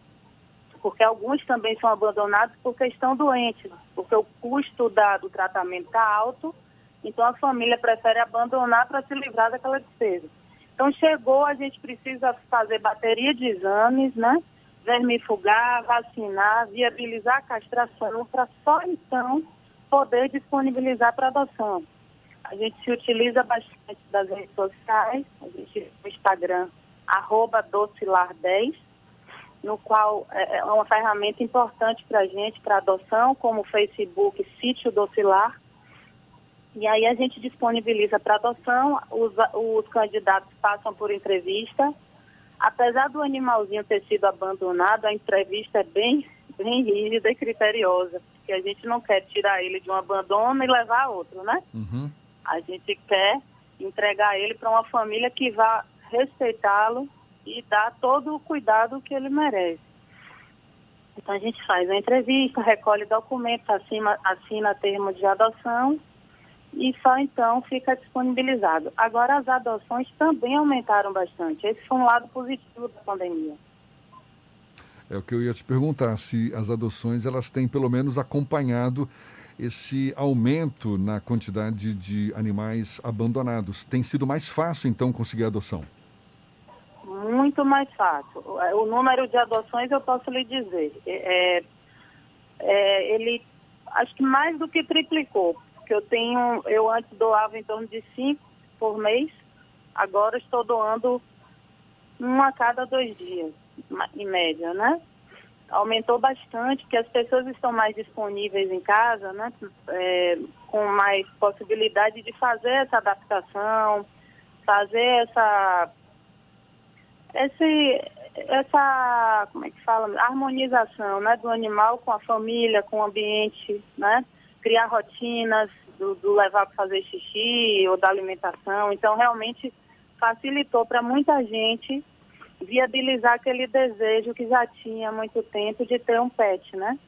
Porque alguns também são abandonados porque estão doentes, porque o custo da- do tratamento está alto, então a família prefere abandonar para se livrar daquela despesa. Então chegou, a gente precisa fazer bateria de exames, né? Vermifugar, vacinar, viabilizar a castração para só então poder disponibilizar para adoção. A gente se utiliza bastante das redes sociais, a gente no Instagram, arroba docilar10, no qual é é uma ferramenta importante para a gente, para adoção, como o Facebook Sítio Docilar. E aí a gente disponibiliza para adoção, os, os candidatos passam por entrevista. Apesar do animalzinho ter sido abandonado, a entrevista é bem, bem rígida e criteriosa, porque a gente não quer tirar ele de um abandono e levar a outro, né? A gente quer entregar ele para uma família que vá respeitá-lo e dar todo o cuidado que ele merece. Então a gente faz a entrevista, recolhe documentos, assina, assina termo de adoção e só então fica disponibilizado. Agora as adoções também aumentaram bastante. Esse foi um lado positivo da pandemia. É o que eu ia te perguntar, se as adoções elas têm pelo menos acompanhado esse aumento na quantidade de animais abandonados. Tem sido mais fácil, então, conseguir adoção? Muito mais fácil. O o número de adoções eu posso lhe dizer. É, é, ele acho que mais do que triplicou. Porque eu tenho, eu antes doava em torno de cinco por mês, agora estou doando um a cada dois dias, em média, né? Aumentou bastante, porque as pessoas estão mais disponíveis em casa, né? É, com mais possibilidade de fazer essa adaptação, fazer essa esse, essa, como é que fala, harmonização, né, do animal com a família, com o ambiente, né, criar rotinas do, do levar para fazer xixi ou da alimentação. Então, realmente facilitou para muita gente viabilizar aquele desejo que já tinha há muito tempo de ter um pet, né?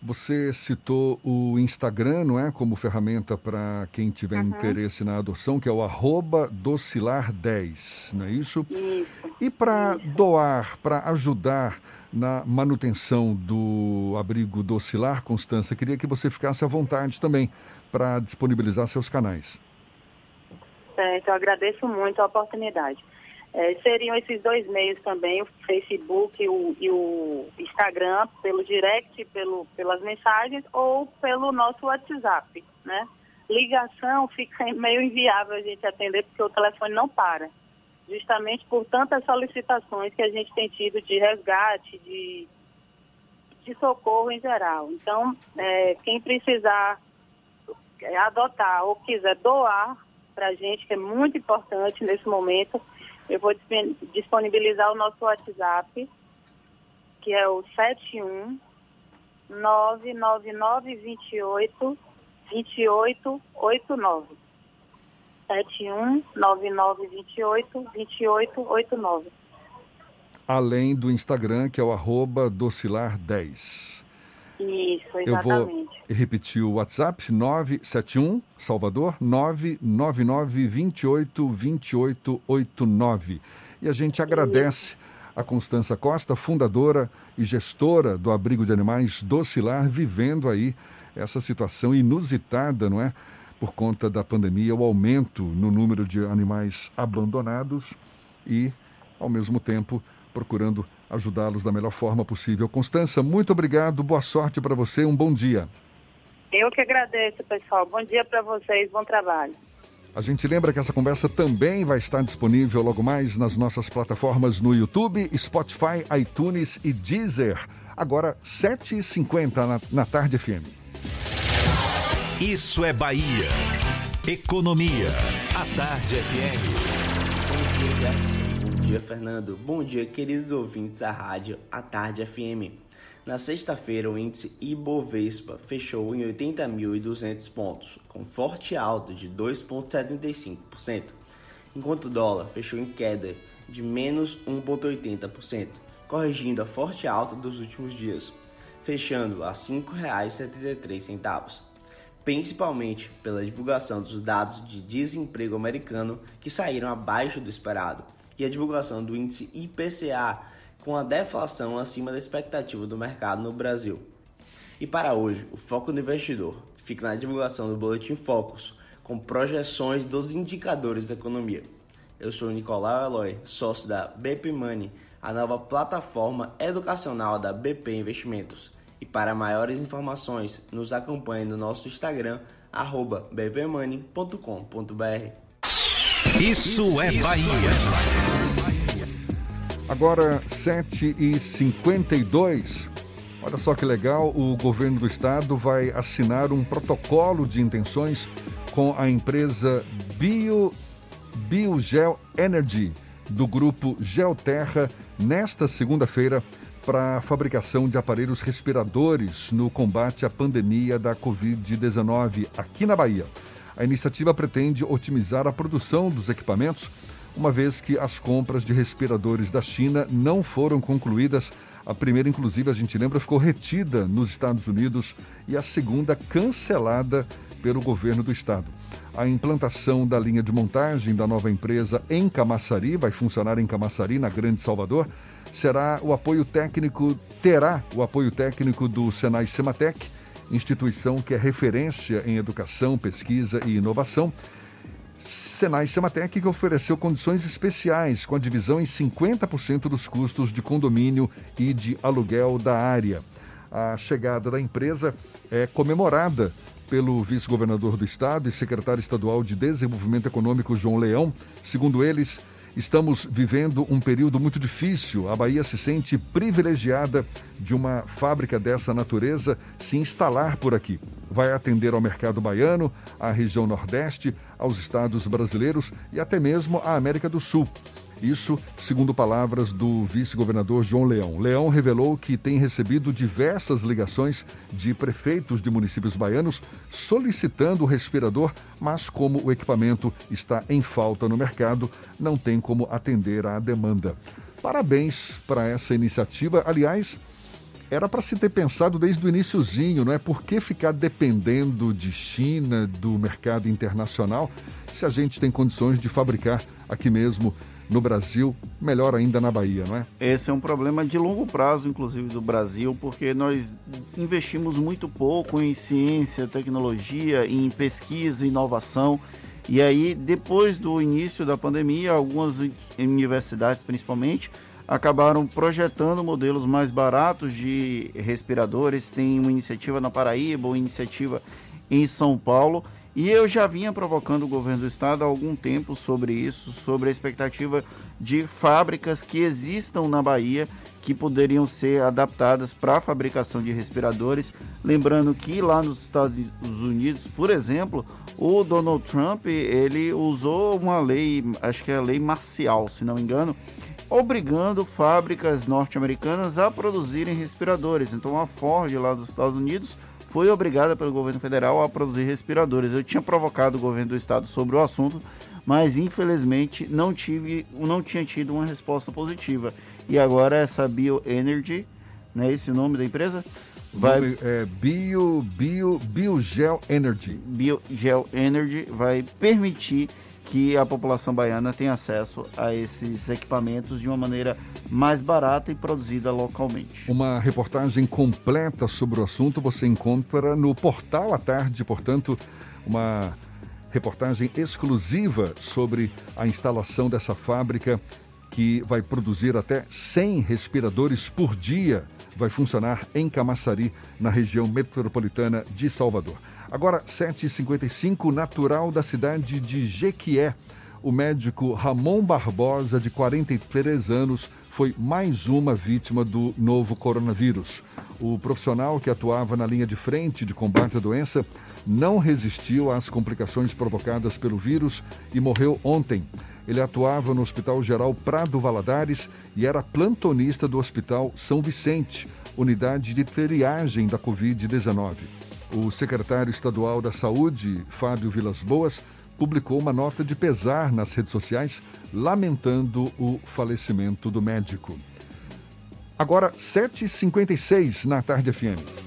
Você citou o Instagram, não é? Como ferramenta para quem tiver Uhum. interesse na adoção, que é o arroba docilar10, não é isso? Isso. E para doar, para ajudar na manutenção do abrigo docilar, Constança, queria que você ficasse à vontade também para disponibilizar seus canais. Certo, eu agradeço muito a oportunidade. É, seriam esses dois meios também, o Facebook e o, e o Instagram, pelo direct, pelo, pelas mensagens ou pelo nosso WhatsApp, né? Ligação fica meio inviável a gente atender porque o telefone não para. Justamente por tantas solicitações que a gente tem tido de resgate, de, de socorro em geral. Então, é, quem precisar é, adotar ou quiser doar para a gente, que é muito importante nesse momento, eu vou disponibilizar o nosso WhatsApp, que é o 71 99928 2889. 71 9928 2889. Além do Instagram, que é o arroba docilar10. Isso, Eu vou exatamente. repetir o WhatsApp, 971, Salvador, 999282889. E a gente agradece a Constança Costa, fundadora e gestora do Abrigo de Animais Docilar, vivendo aí essa situação inusitada, não é? Por conta da pandemia, o aumento no número de animais abandonados e, ao mesmo tempo, procurando ajudá-los da melhor forma possível. Constança, muito obrigado, boa sorte para você, um bom dia. Eu que agradeço, pessoal. Bom dia para vocês, bom trabalho. A gente lembra que essa conversa também vai estar disponível logo mais nas nossas plataformas no YouTube, Spotify, iTunes e Deezer. Agora, 7h50 na, na Tarde FM. Isso é Bahia. Economia. A Tarde FM. Bom dia, Fernando. Bom dia, queridos ouvintes da rádio A Tarde FM. Na sexta-feira, o índice Ibovespa fechou em 80.200 pontos, com forte alta de 2,75%, enquanto o dólar fechou em queda de menos 1,80%, corrigindo a forte alta dos últimos dias, fechando a R$ 5,73, principalmente pela divulgação dos dados de desemprego americano que saíram abaixo do esperado e a divulgação do índice IPCA com a deflação acima da expectativa do mercado no Brasil. E para hoje, o foco do investidor fica na divulgação do Boletim Focus, com projeções dos indicadores da economia. Eu sou Nicolau Eloy, sócio da BP Money, a nova plataforma educacional da BP Investimentos. E para maiores informações, nos acompanhe no nosso Instagram, arroba bpmoney.com.br. Isso é Bahia. Agora, 7h52. Olha só que legal, o governo do estado vai assinar um protocolo de intenções com a empresa Bio, Biogel Energy, do grupo Geoterra, nesta segunda-feira, para a fabricação de aparelhos respiradores no combate à pandemia da Covid-19 aqui na Bahia. A iniciativa pretende otimizar a produção dos equipamentos uma vez que as compras de respiradores da China não foram concluídas. A primeira, inclusive, a gente lembra, ficou retida nos Estados Unidos e a segunda cancelada pelo governo do estado. A implantação da linha de montagem da nova empresa em Camaçari, vai funcionar em Camaçari, na Grande Salvador, será o apoio técnico, terá o apoio técnico do Senai Sematec, instituição que é referência em educação, pesquisa e inovação Senai Sematec que ofereceu condições especiais com a divisão em 50% dos custos de condomínio e de aluguel da área. A chegada da empresa é comemorada pelo vice-governador do estado e secretário estadual de Desenvolvimento Econômico João Leão. Segundo eles, Estamos vivendo um período muito difícil. A Bahia se sente privilegiada de uma fábrica dessa natureza se instalar por aqui. Vai atender ao mercado baiano, à região Nordeste, aos estados brasileiros e até mesmo à América do Sul. Isso, segundo palavras do vice-governador João Leão. Leão revelou que tem recebido diversas ligações de prefeitos de municípios baianos solicitando o respirador, mas como o equipamento está em falta no mercado, não tem como atender à demanda. Parabéns para essa iniciativa. Aliás, era para se ter pensado desde o iníciozinho, não é? Por que ficar dependendo de China, do mercado internacional, se a gente tem condições de fabricar aqui mesmo no Brasil, melhor ainda na Bahia, não é? Esse é um problema de longo prazo, inclusive, do Brasil, porque nós investimos muito pouco em ciência, tecnologia, em pesquisa, inovação. E aí, depois do início da pandemia, algumas universidades, principalmente, acabaram projetando modelos mais baratos de respiradores. Tem uma iniciativa na Paraíba, uma iniciativa em São Paulo e eu já vinha provocando o governo do estado há algum tempo sobre isso, sobre a expectativa de fábricas que existam na Bahia que poderiam ser adaptadas para a fabricação de respiradores. Lembrando que lá nos Estados Unidos, por exemplo, o Donald Trump ele usou uma lei, acho que é a lei marcial, se não me engano, obrigando fábricas norte-americanas a produzirem respiradores. Então a Ford lá dos Estados Unidos foi obrigada pelo governo federal a produzir respiradores. Eu tinha provocado o governo do estado sobre o assunto, mas infelizmente não tive, não tinha tido uma resposta positiva. E agora essa Bioenergy, não é esse nome da empresa? Vai é Bio Bio Biogel Energy. Biogel Energy vai permitir que a população baiana tenha acesso a esses equipamentos de uma maneira mais barata e produzida localmente. Uma reportagem completa sobre o assunto você encontra no portal à tarde, portanto, uma reportagem exclusiva sobre a instalação dessa fábrica que vai produzir até 100 respiradores por dia vai funcionar em Camaçari, na região metropolitana de Salvador. Agora, 7h55, natural da cidade de Jequié. O médico Ramon Barbosa, de 43 anos, foi mais uma vítima do novo coronavírus. O profissional que atuava na linha de frente de combate à doença não resistiu às complicações provocadas pelo vírus e morreu ontem. Ele atuava no Hospital Geral Prado Valadares e era plantonista do Hospital São Vicente, unidade de triagem da Covid-19. O secretário estadual da Saúde, Fábio Vilas Boas, publicou uma nota de pesar nas redes sociais, lamentando o falecimento do médico. Agora, 7h56 na Tarde FM.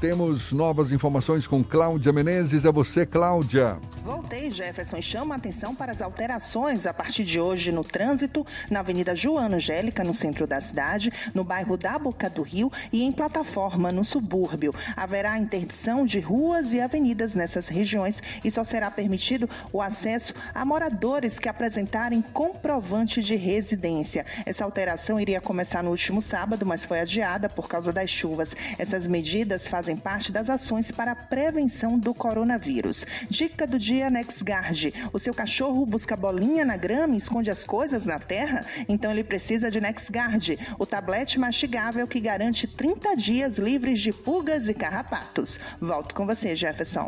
Temos novas informações com Cláudia Menezes. É você, Cláudia. Voltei, Jefferson, chama a atenção para as alterações a partir de hoje no trânsito, na Avenida Joana Angélica, no centro da cidade, no bairro da Boca do Rio e em plataforma, no subúrbio. Haverá interdição de ruas e avenidas nessas regiões e só será permitido o acesso a moradores que apresentarem comprovante de residência. Essa alteração iria começar no último sábado, mas foi adiada por causa das chuvas. Essas medidas fazem fazem parte das ações para a prevenção do coronavírus. Dica do dia NexGuard. O seu cachorro busca bolinha na grama e esconde as coisas na terra? Então ele precisa de NexGuard, o tablete mastigável que garante 30 dias livres de pulgas e carrapatos. Volto com você, Jefferson.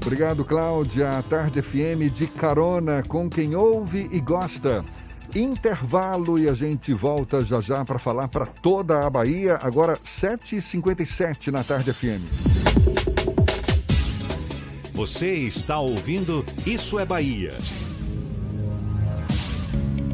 Obrigado, Cláudia. A Tarde FM de carona com quem ouve e gosta. Intervalo e a gente volta já já para falar para toda a Bahia. Agora 7h57 na Tarde FM. Você está ouvindo Isso é Bahia.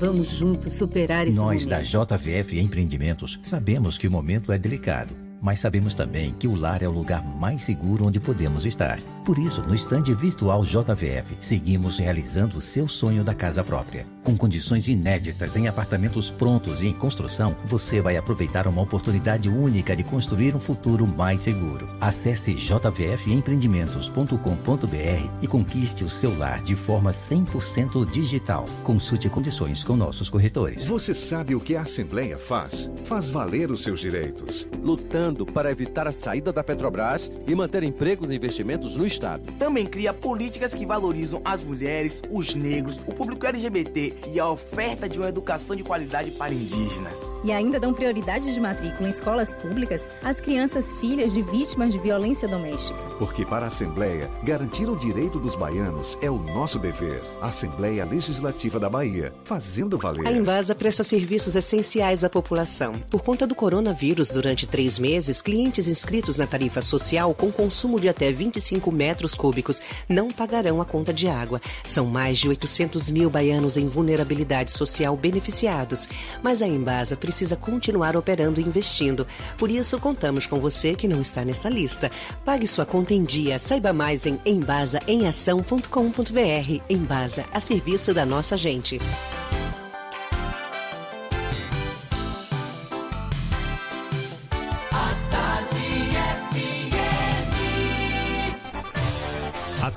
Vamos juntos superar esse Nós momento. da JVF Empreendimentos sabemos que o momento é delicado, mas sabemos também que o lar é o lugar mais seguro onde podemos estar. Por isso, no estande virtual JVF, seguimos realizando o seu sonho da casa própria. Com condições inéditas em apartamentos prontos e em construção, você vai aproveitar uma oportunidade única de construir um futuro mais seguro. Acesse jvfempreendimentos.com.br e conquiste o seu lar de forma 100% digital. Consulte condições com nossos corretores. Você sabe o que a Assembleia faz? Faz valer os seus direitos. Lutando para evitar a saída da Petrobras e manter empregos e investimentos no Estado. Também cria políticas que valorizam as mulheres, os negros, o público LGBT e a oferta de uma educação de qualidade para indígenas. E ainda dão prioridade de matrícula em escolas públicas às crianças filhas de vítimas de violência doméstica. Porque para a Assembleia, garantir o direito dos baianos é o nosso dever. Assembleia Legislativa da Bahia, fazendo valer. A Embasa presta serviços essenciais à população. Por conta do coronavírus, durante três meses, clientes inscritos na tarifa social com consumo de até 25 metros cúbicos não pagarão a conta de água. São mais de 800 mil baianos em vulnerabilidade social beneficiados. Mas a Embasa precisa continuar operando e investindo. Por isso, contamos com você que não está nessa lista. Pague sua conta em dia. Saiba mais em embasaemação.com.br. Embasa, a serviço da nossa gente.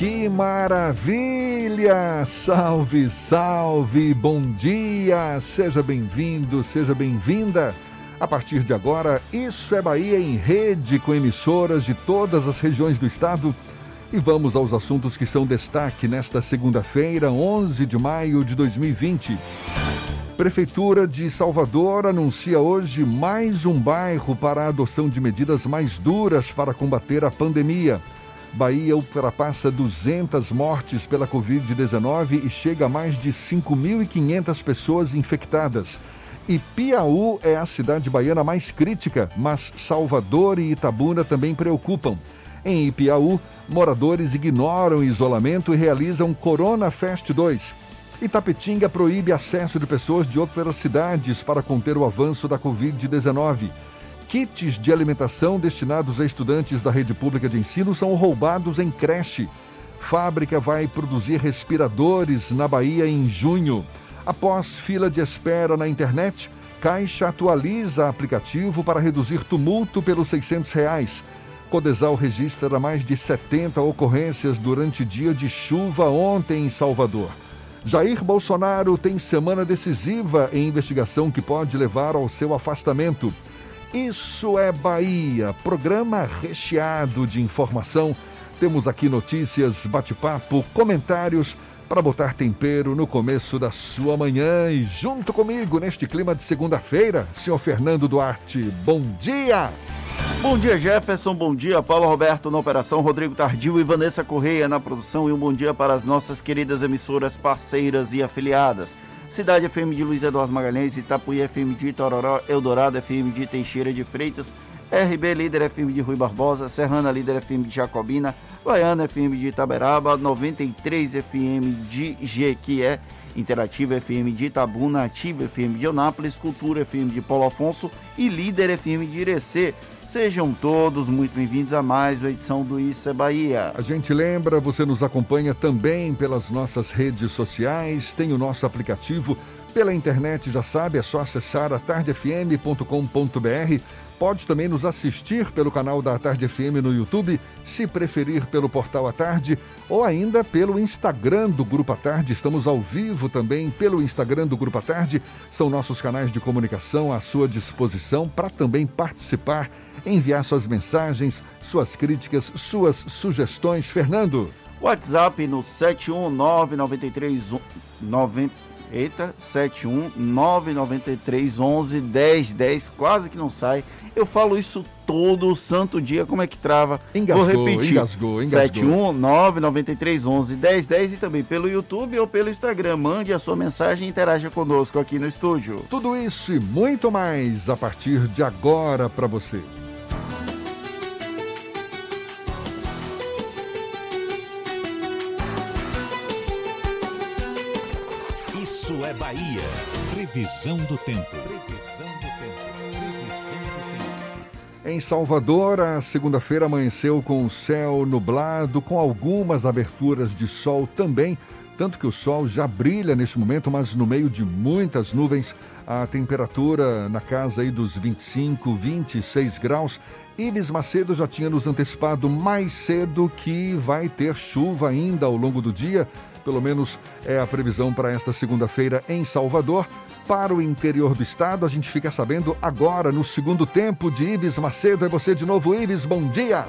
Que maravilha! Salve, salve, bom dia! Seja bem-vindo, seja bem-vinda. A partir de agora, Isso é Bahia em rede com emissoras de todas as regiões do estado. E vamos aos assuntos que são destaque nesta segunda-feira, 11 de maio de 2020. Prefeitura de Salvador anuncia hoje mais um bairro para a adoção de medidas mais duras para combater a pandemia. Bahia ultrapassa 200 mortes pela Covid-19 e chega a mais de 5.500 pessoas infectadas. E Piauí é a cidade baiana mais crítica, mas Salvador e Itabuna também preocupam. Em Ipiaú, moradores ignoram o isolamento e realizam Corona Fest 2. Itapetinga proíbe acesso de pessoas de outras cidades para conter o avanço da Covid-19. Kits de alimentação destinados a estudantes da rede pública de ensino são roubados em creche. Fábrica vai produzir respiradores na Bahia em junho. Após fila de espera na internet, Caixa atualiza aplicativo para reduzir tumulto pelos 600 reais. Codesal registra mais de 70 ocorrências durante dia de chuva ontem em Salvador. Jair Bolsonaro tem semana decisiva em investigação que pode levar ao seu afastamento. Isso é Bahia, programa recheado de informação. Temos aqui notícias, bate-papo, comentários para botar tempero no começo da sua manhã. E junto comigo, neste clima de segunda-feira, senhor Fernando Duarte, bom dia! Bom dia, Jefferson. Bom dia, Paulo Roberto na operação, Rodrigo Tardio e Vanessa Correia na produção. E um bom dia para as nossas queridas emissoras parceiras e afiliadas. Cidade FM de Luiz Eduardo Magalhães, Itapuí FM de Itororó, Eldorado FM de Teixeira de Freitas, RB Líder FM de Rui Barbosa, Serrana Líder FM de Jacobina, Baiana FM de Itaberaba, 93 FM de Jequié, Interativa FM de Itabuna, Ativa FM de Onápolis, Cultura FM de Paulo Afonso e Líder FM de Irecê. Sejam todos muito bem-vindos a mais uma edição do Isso é Bahia. A gente lembra, você nos acompanha também pelas nossas redes sociais, tem o nosso aplicativo. Pela internet, já sabe, é só acessar atardefm.com.br. Pode também nos assistir pelo canal da Tarde FM no YouTube, se preferir pelo portal A Tarde ou ainda pelo Instagram do Grupo A Tarde. Estamos ao vivo também pelo Instagram do Grupo A Tarde. São nossos canais de comunicação à sua disposição para também participar, enviar suas mensagens, suas críticas, suas sugestões. Fernando. WhatsApp no 71993 Eita, 71 993 11 10 10, quase que não sai. Eu falo isso todo santo dia, como é que trava? Engasgou, Vou repetir. engasgou, engasgou. 71 993 11 10 10 e também pelo YouTube ou pelo Instagram. Mande a sua mensagem e interaja conosco aqui no estúdio. Tudo isso e muito mais a partir de agora para você. É Bahia. Previsão do tempo. Previsão do tempo. Previsão do tempo. Em Salvador, a segunda-feira amanheceu com o céu nublado, com algumas aberturas de sol também, tanto que o sol já brilha neste momento, mas no meio de muitas nuvens, a temperatura na casa aí dos 25, 26 graus. Ibis Macedo já tinha nos antecipado mais cedo que vai ter chuva ainda ao longo do dia. Pelo menos é a previsão para esta segunda-feira em Salvador. Para o interior do estado, a gente fica sabendo agora no segundo tempo de Ibis Macedo. É você de novo, Ibis. Bom dia.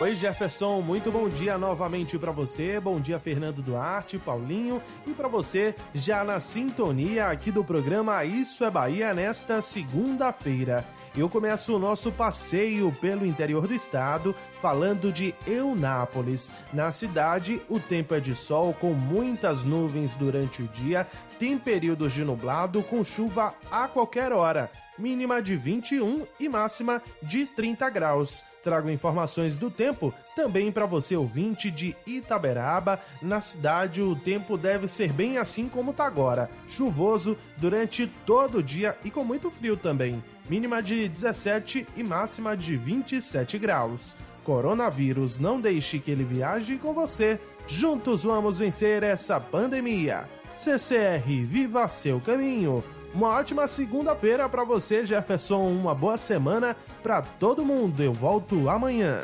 Oi, Jefferson, muito bom dia novamente para você. Bom dia, Fernando Duarte, Paulinho e para você já na sintonia aqui do programa Isso é Bahia nesta segunda-feira. Eu começo o nosso passeio pelo interior do estado falando de Eunápolis. Na cidade, o tempo é de sol com muitas nuvens durante o dia, tem períodos de nublado com chuva a qualquer hora, mínima de 21 e máxima de 30 graus. Trago informações do tempo também para você ouvinte de Itaberaba. Na cidade, o tempo deve ser bem assim como tá agora: chuvoso durante todo o dia e com muito frio também. Mínima de 17 e máxima de 27 graus. Coronavírus, não deixe que ele viaje com você. Juntos vamos vencer essa pandemia. CCR Viva Seu Caminho. Uma ótima segunda-feira para você, Jefferson. Uma boa semana para todo mundo. Eu volto amanhã.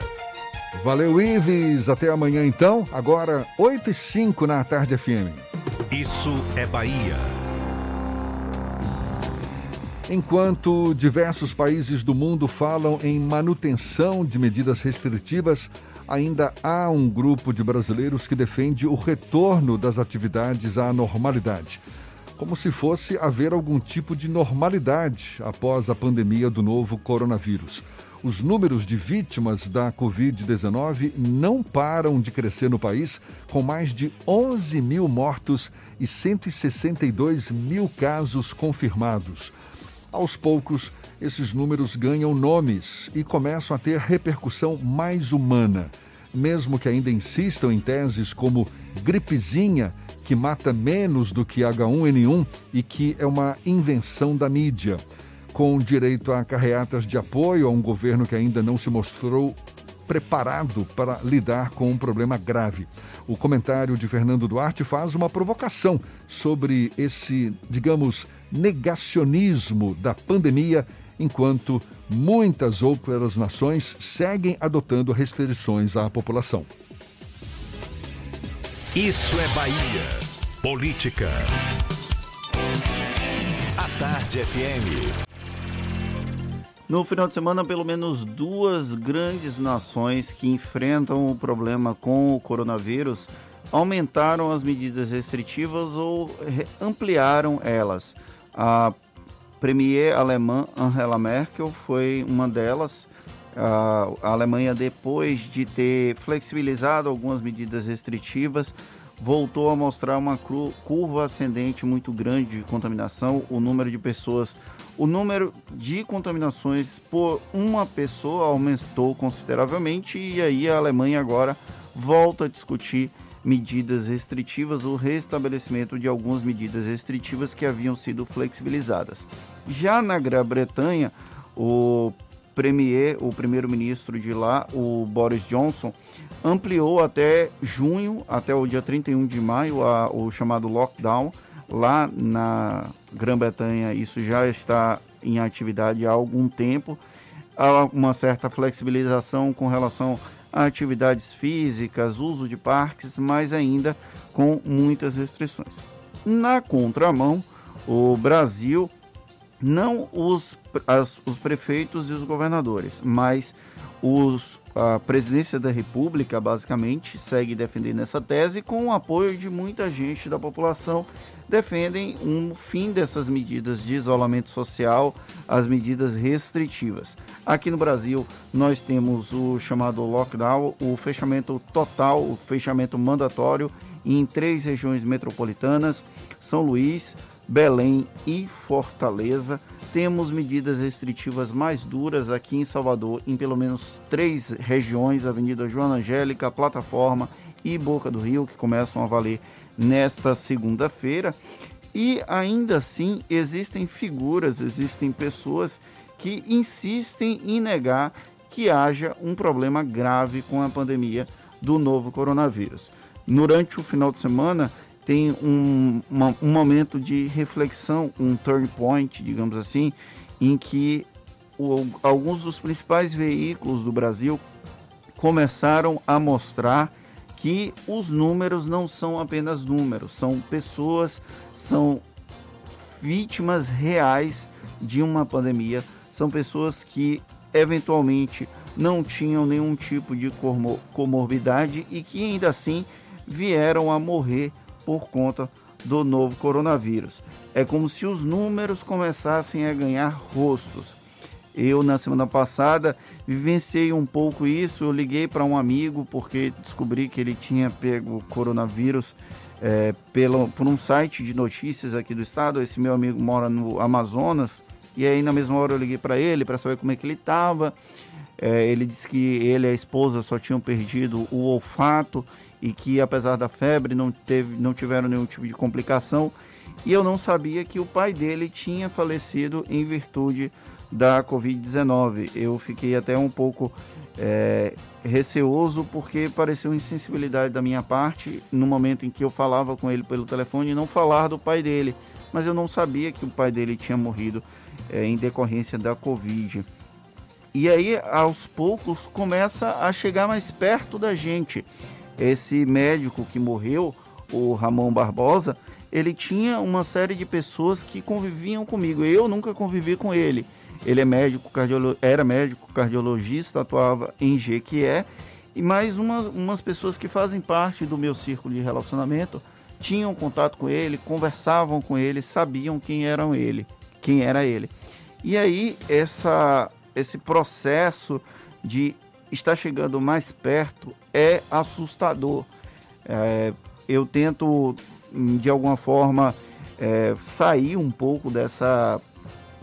Valeu, Ives. Até amanhã, então. Agora, 8 e 5 na Tarde FM. Isso é Bahia. Enquanto diversos países do mundo falam em manutenção de medidas restritivas, ainda há um grupo de brasileiros que defende o retorno das atividades à normalidade. Como se fosse haver algum tipo de normalidade após a pandemia do novo coronavírus. Os números de vítimas da Covid-19 não param de crescer no país, com mais de 11 mil mortos e 162 mil casos confirmados. Aos poucos, esses números ganham nomes e começam a ter repercussão mais humana, mesmo que ainda insistam em teses como gripezinha, que mata menos do que H1N1 e que é uma invenção da mídia com direito a carreatas de apoio a um governo que ainda não se mostrou preparado para lidar com um problema grave. O comentário de Fernando Duarte faz uma provocação sobre esse, digamos, negacionismo da pandemia, enquanto muitas outras nações seguem adotando restrições à população. Isso é Bahia. Política. A Tarde FM. No final de semana, pelo menos duas grandes nações que enfrentam o problema com o coronavírus aumentaram as medidas restritivas ou ampliaram elas. A premier alemã Angela Merkel foi uma delas. A Alemanha, depois de ter flexibilizado algumas medidas restritivas, voltou a mostrar uma curva ascendente muito grande de contaminação. O número de pessoas o número de contaminações por uma pessoa aumentou consideravelmente e aí a Alemanha agora volta a discutir medidas restritivas ou restabelecimento de algumas medidas restritivas que haviam sido flexibilizadas. Já na Grã-Bretanha, o premier, o primeiro-ministro de lá, o Boris Johnson, ampliou até junho, até o dia 31 de maio, a, o chamado lockdown, Lá na Grã-Bretanha isso já está em atividade há algum tempo. Há uma certa flexibilização com relação atividades físicas, uso de parques, mas ainda com muitas restrições. Na contramão, o Brasil, não os, as, os prefeitos e os governadores, mas os, a presidência da República, basicamente, segue defendendo essa tese com o apoio de muita gente da população defendem um fim dessas medidas de isolamento social, as medidas restritivas. Aqui no Brasil, nós temos o chamado lockdown, o fechamento total, o fechamento mandatório em três regiões metropolitanas: São Luís, Belém e Fortaleza. Temos medidas restritivas mais duras aqui em Salvador, em pelo menos três regiões: Avenida Joana Angélica, Plataforma e Boca do Rio, que começam a valer nesta segunda-feira. E ainda assim existem figuras, existem pessoas que insistem em negar que haja um problema grave com a pandemia do novo coronavírus. Durante o final de semana, tem um, uma, um momento de reflexão, um turn point, digamos assim, em que o, alguns dos principais veículos do Brasil começaram a mostrar que os números não são apenas números, são pessoas, são vítimas reais de uma pandemia, são pessoas que eventualmente não tinham nenhum tipo de comorbidade e que ainda assim vieram a morrer por conta do novo coronavírus. É como se os números começassem a ganhar rostos. Eu, na semana passada, vivenciei um pouco isso. Eu liguei para um amigo porque descobri que ele tinha pego coronavírus é, pelo, por um site de notícias aqui do estado. Esse meu amigo mora no Amazonas. E aí, na mesma hora, eu liguei para ele para saber como é que ele estava. É, ele disse que ele e a esposa só tinham perdido o olfato e que, apesar da febre, não, teve, não tiveram nenhum tipo de complicação. E eu não sabia que o pai dele tinha falecido em virtude da Covid-19. Eu fiquei até um pouco é, receoso porque pareceu insensibilidade da minha parte no momento em que eu falava com ele pelo telefone e não falar do pai dele. mas eu não sabia que o pai dele tinha morrido é, em decorrência da Covid. E aí, aos poucos, começa a chegar mais perto da gente. Esse médico que morreu, o Ramon Barbosa, ele tinha uma série de pessoas que conviviam comigo. Eu nunca convivi com ele. Ele é médico, cardiolo... era médico cardiologista, atuava em Jequié, e mais umas, umas pessoas que fazem parte do meu círculo de relacionamento tinham contato com ele, conversavam com ele, sabiam quem eram ele, quem era ele. E aí essa esse processo de estar chegando mais perto é assustador. É, eu tento, de alguma forma, é, sair um pouco dessa,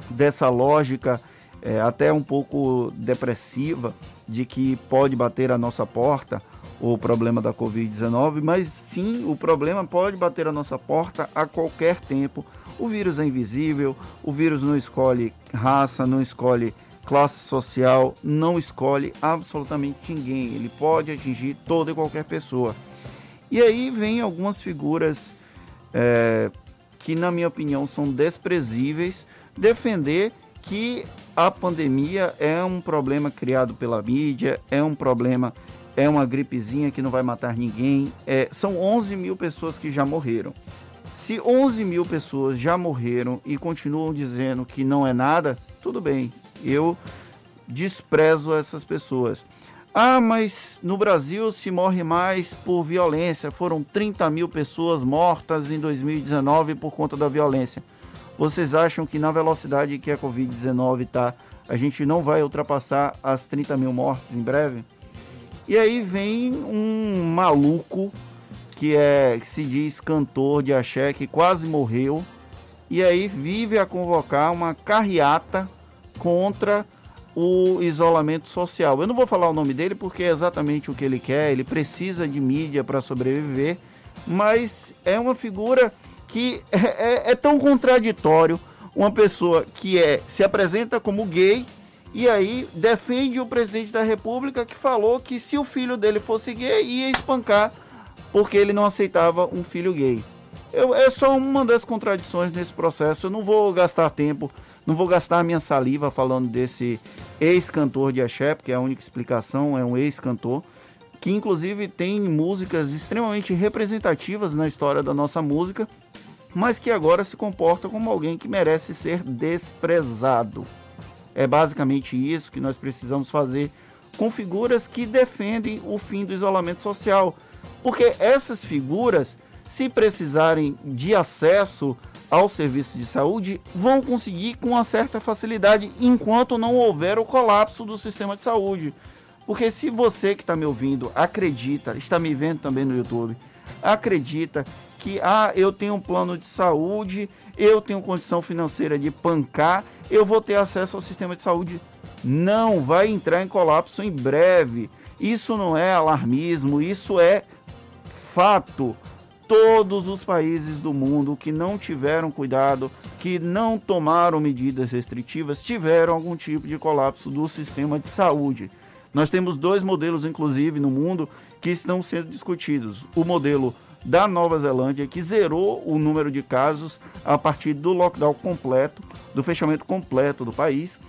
dessa lógica, é, até um pouco depressiva, de que pode bater a nossa porta o problema da Covid-19, mas sim, o problema pode bater a nossa porta a qualquer tempo. O vírus é invisível, o vírus não escolhe raça, não escolhe classe social, não escolhe absolutamente ninguém. Ele pode atingir toda e qualquer pessoa. E aí vem algumas figuras é, que, na minha opinião, são desprezíveis defender que a pandemia é um problema criado pela mídia, é um problema, é uma gripezinha que não vai matar ninguém. É, são 11 mil pessoas que já morreram. Se 11 mil pessoas já morreram e continuam dizendo que não é nada, tudo bem, eu desprezo essas pessoas. Ah, mas no Brasil se morre mais por violência. Foram 30 mil pessoas mortas em 2019 por conta da violência. Vocês acham que na velocidade que a Covid-19 está, a gente não vai ultrapassar as 30 mil mortes em breve? E aí vem um maluco que é que se diz cantor de axé que quase morreu e aí vive a convocar uma carreata contra o isolamento social. Eu não vou falar o nome dele porque é exatamente o que ele quer, ele precisa de mídia para sobreviver, mas é uma figura que é, é, é, tão contraditório uma pessoa que é se apresenta como gay e aí defende o presidente da república que falou que se o filho dele fosse gay ia espancar porque ele não aceitava um filho gay. Eu, é só uma das contradições nesse processo. Eu não vou gastar tempo não vou gastar minha saliva falando desse ex-cantor de axé, porque é a única explicação é um ex-cantor, que inclusive tem músicas extremamente representativas na história da nossa música, mas que agora se comporta como alguém que merece ser desprezado. É basicamente isso que nós precisamos fazer com figuras que defendem o fim do isolamento social. Porque essas figuras, se precisarem de acesso ao serviço de saúde vão conseguir com uma certa facilidade enquanto não houver o colapso do sistema de saúde. Porque se você que está me ouvindo acredita, está me vendo também no YouTube, acredita que ah, eu tenho um plano de saúde, eu tenho condição financeira de pancar, eu vou ter acesso ao sistema de saúde. Não, vai entrar em colapso em breve. Isso não é alarmismo, isso é fato todos os países do mundo que não tiveram cuidado, que não tomaram medidas restritivas, tiveram algum tipo de colapso do sistema de saúde. Nós temos dois modelos, inclusive, no mundo que estão sendo discutidos. O modelo da Nova Zelândia, que zerou o número de casos a partir do lockdown completo, do fechamento completo do país.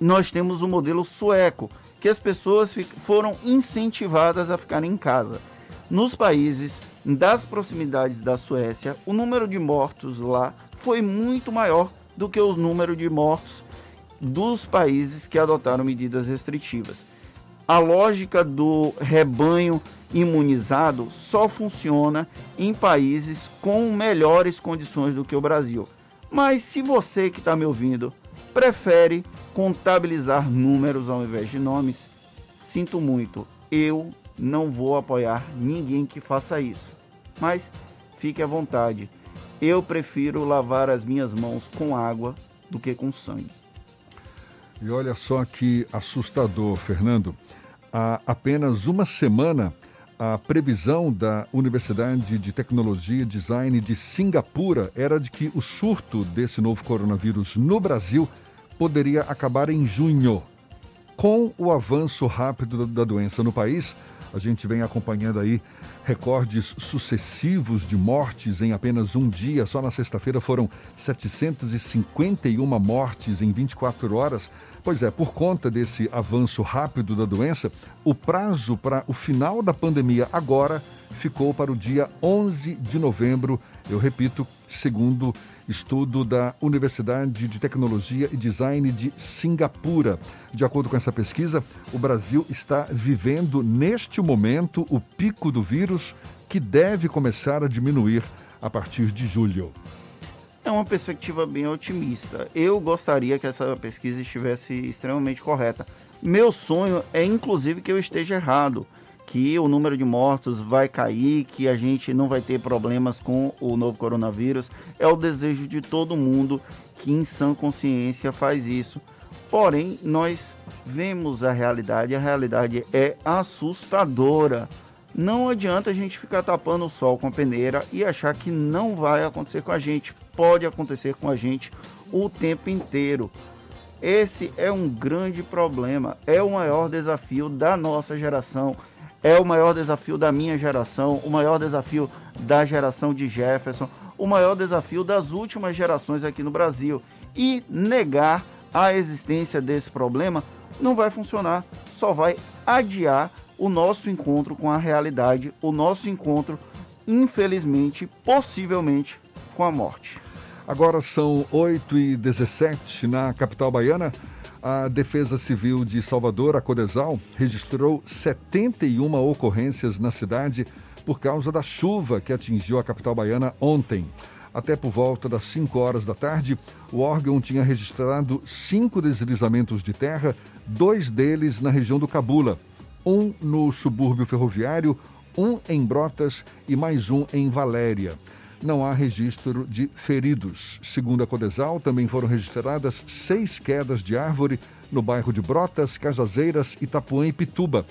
Nós temos o modelo sueco, que as pessoas foram incentivadas a ficarem em casa. Nos países das proximidades da Suécia, o número de mortos lá foi muito maior do que o número de mortos dos países que adotaram medidas restritivas. A lógica do rebanho imunizado só funciona em países com melhores condições do que o Brasil. Mas se você que está me ouvindo prefere contabilizar números ao invés de nomes, sinto muito, eu não vou apoiar ninguém que faça isso. Mas fique à vontade. Eu prefiro lavar as minhas mãos com água do que com sangue. E olha só que assustador, Fernando. Há apenas uma semana, a previsão da Universidade de Tecnologia e Design de Singapura era de que o surto desse novo coronavírus no Brasil poderia acabar em junho. Com o avanço rápido da doença no país, A gente vem acompanhando aí recordes sucessivos de mortes em apenas um dia. Só na sexta-feira foram 751 mortes em 24 horas. Pois é, por conta desse avanço rápido da doença, o prazo para o final da pandemia agora ficou para o dia 11 de novembro. Eu repito, segundo estudo da Universidade de Tecnologia e Design de Singapura. De acordo com essa pesquisa, o Brasil está vivendo neste momento o pico do vírus que deve começar a diminuir a partir de julho. É uma perspectiva bem otimista. Eu gostaria que essa pesquisa estivesse extremamente correta. Meu sonho é, inclusive, que eu esteja errado que o número de mortos vai cair, que a gente não vai ter problemas com o novo coronavírus. É o desejo de todo mundo que, em sã consciência, faz isso. Porém, nós vemos a realidade, a realidade é assustadora. Não adianta a gente ficar tapando o sol com a peneira e achar que não vai acontecer com a gente. Pode acontecer com a gente o tempo inteiro. Esse é um grande problema, é o maior desafio da nossa geração é o maior desafio da minha geração, o maior desafio da geração de Jefferson, o maior desafio das últimas gerações aqui no Brasil. E negar a existência desse problema não vai funcionar, só vai adiar o nosso encontro com a realidade, o nosso encontro, infelizmente, possivelmente, com a morte. Agora são 8 e 17 na capital baiana. A Defesa Civil de Salvador, a Codesal, registrou 71 ocorrências na cidade por causa da chuva que atingiu a capital baiana ontem. Até por volta das 5 horas da tarde, o órgão tinha registrado cinco deslizamentos de terra, dois deles na região do Cabula, um no subúrbio ferroviário, um em Brotas e mais um em Valéria não há registro de feridos. Segundo a Codesal, também foram registradas seis quedas de árvore no bairro de Brotas, Cajazeiras, Itapuã e Pituba.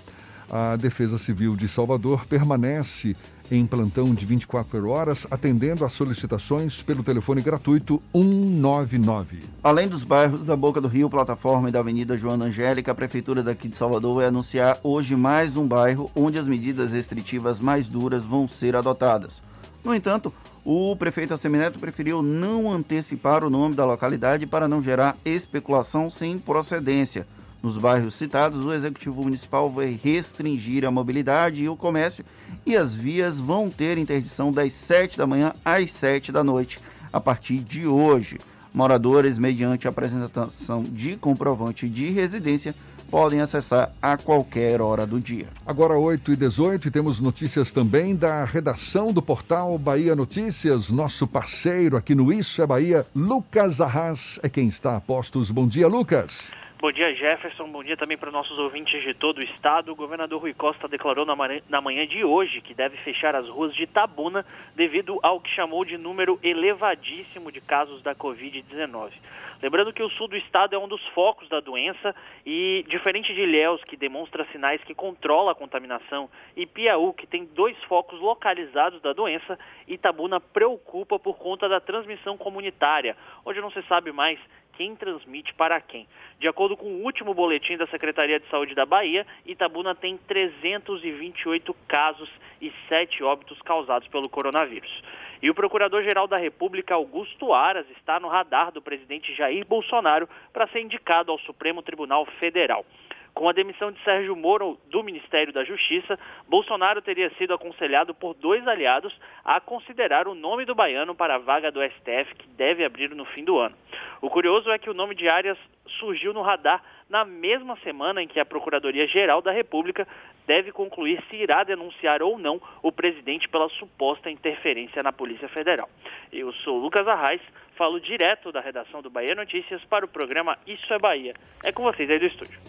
A Defesa Civil de Salvador permanece em plantão de 24 horas, atendendo às solicitações pelo telefone gratuito 199. Além dos bairros da Boca do Rio, Plataforma e da Avenida Joana Angélica, a Prefeitura daqui de Salvador vai anunciar hoje mais um bairro onde as medidas restritivas mais duras vão ser adotadas. No entanto, o prefeito Assemineto preferiu não antecipar o nome da localidade para não gerar especulação sem procedência. Nos bairros citados, o Executivo Municipal vai restringir a mobilidade e o comércio e as vias vão ter interdição das 7 da manhã às 7 da noite, a partir de hoje. Moradores, mediante apresentação de comprovante de residência, podem acessar a qualquer hora do dia. Agora 8 e 18 e temos notícias também da redação do portal Bahia Notícias, nosso parceiro aqui no Isso é Bahia, Lucas Arras é quem está a postos. Bom dia, Lucas. Bom dia, Jefferson. Bom dia também para os nossos ouvintes de todo o estado. O governador Rui Costa declarou na manhã de hoje que deve fechar as ruas de Tabuna devido ao que chamou de número elevadíssimo de casos da Covid-19. Lembrando que o sul do estado é um dos focos da doença e, diferente de Ilhéus, que demonstra sinais que controla a contaminação, e Piauí, que tem dois focos localizados da doença, Itabuna preocupa por conta da transmissão comunitária, onde não se sabe mais quem transmite para quem. De acordo com o último boletim da Secretaria de Saúde da Bahia, Itabuna tem 328 casos e 7 óbitos causados pelo coronavírus. E o Procurador-Geral da República, Augusto Aras, está no radar do presidente Jair Bolsonaro para ser indicado ao Supremo Tribunal Federal. Com a demissão de Sérgio Moro do Ministério da Justiça, Bolsonaro teria sido aconselhado por dois aliados a considerar o nome do baiano para a vaga do STF que deve abrir no fim do ano. O curioso é que o nome de Arias surgiu no radar na mesma semana em que a Procuradoria-Geral da República deve concluir se irá denunciar ou não o presidente pela suposta interferência na Polícia Federal. Eu sou Lucas Arraes, falo direto da redação do Bahia Notícias para o programa Isso é Bahia. É com vocês aí do estúdio.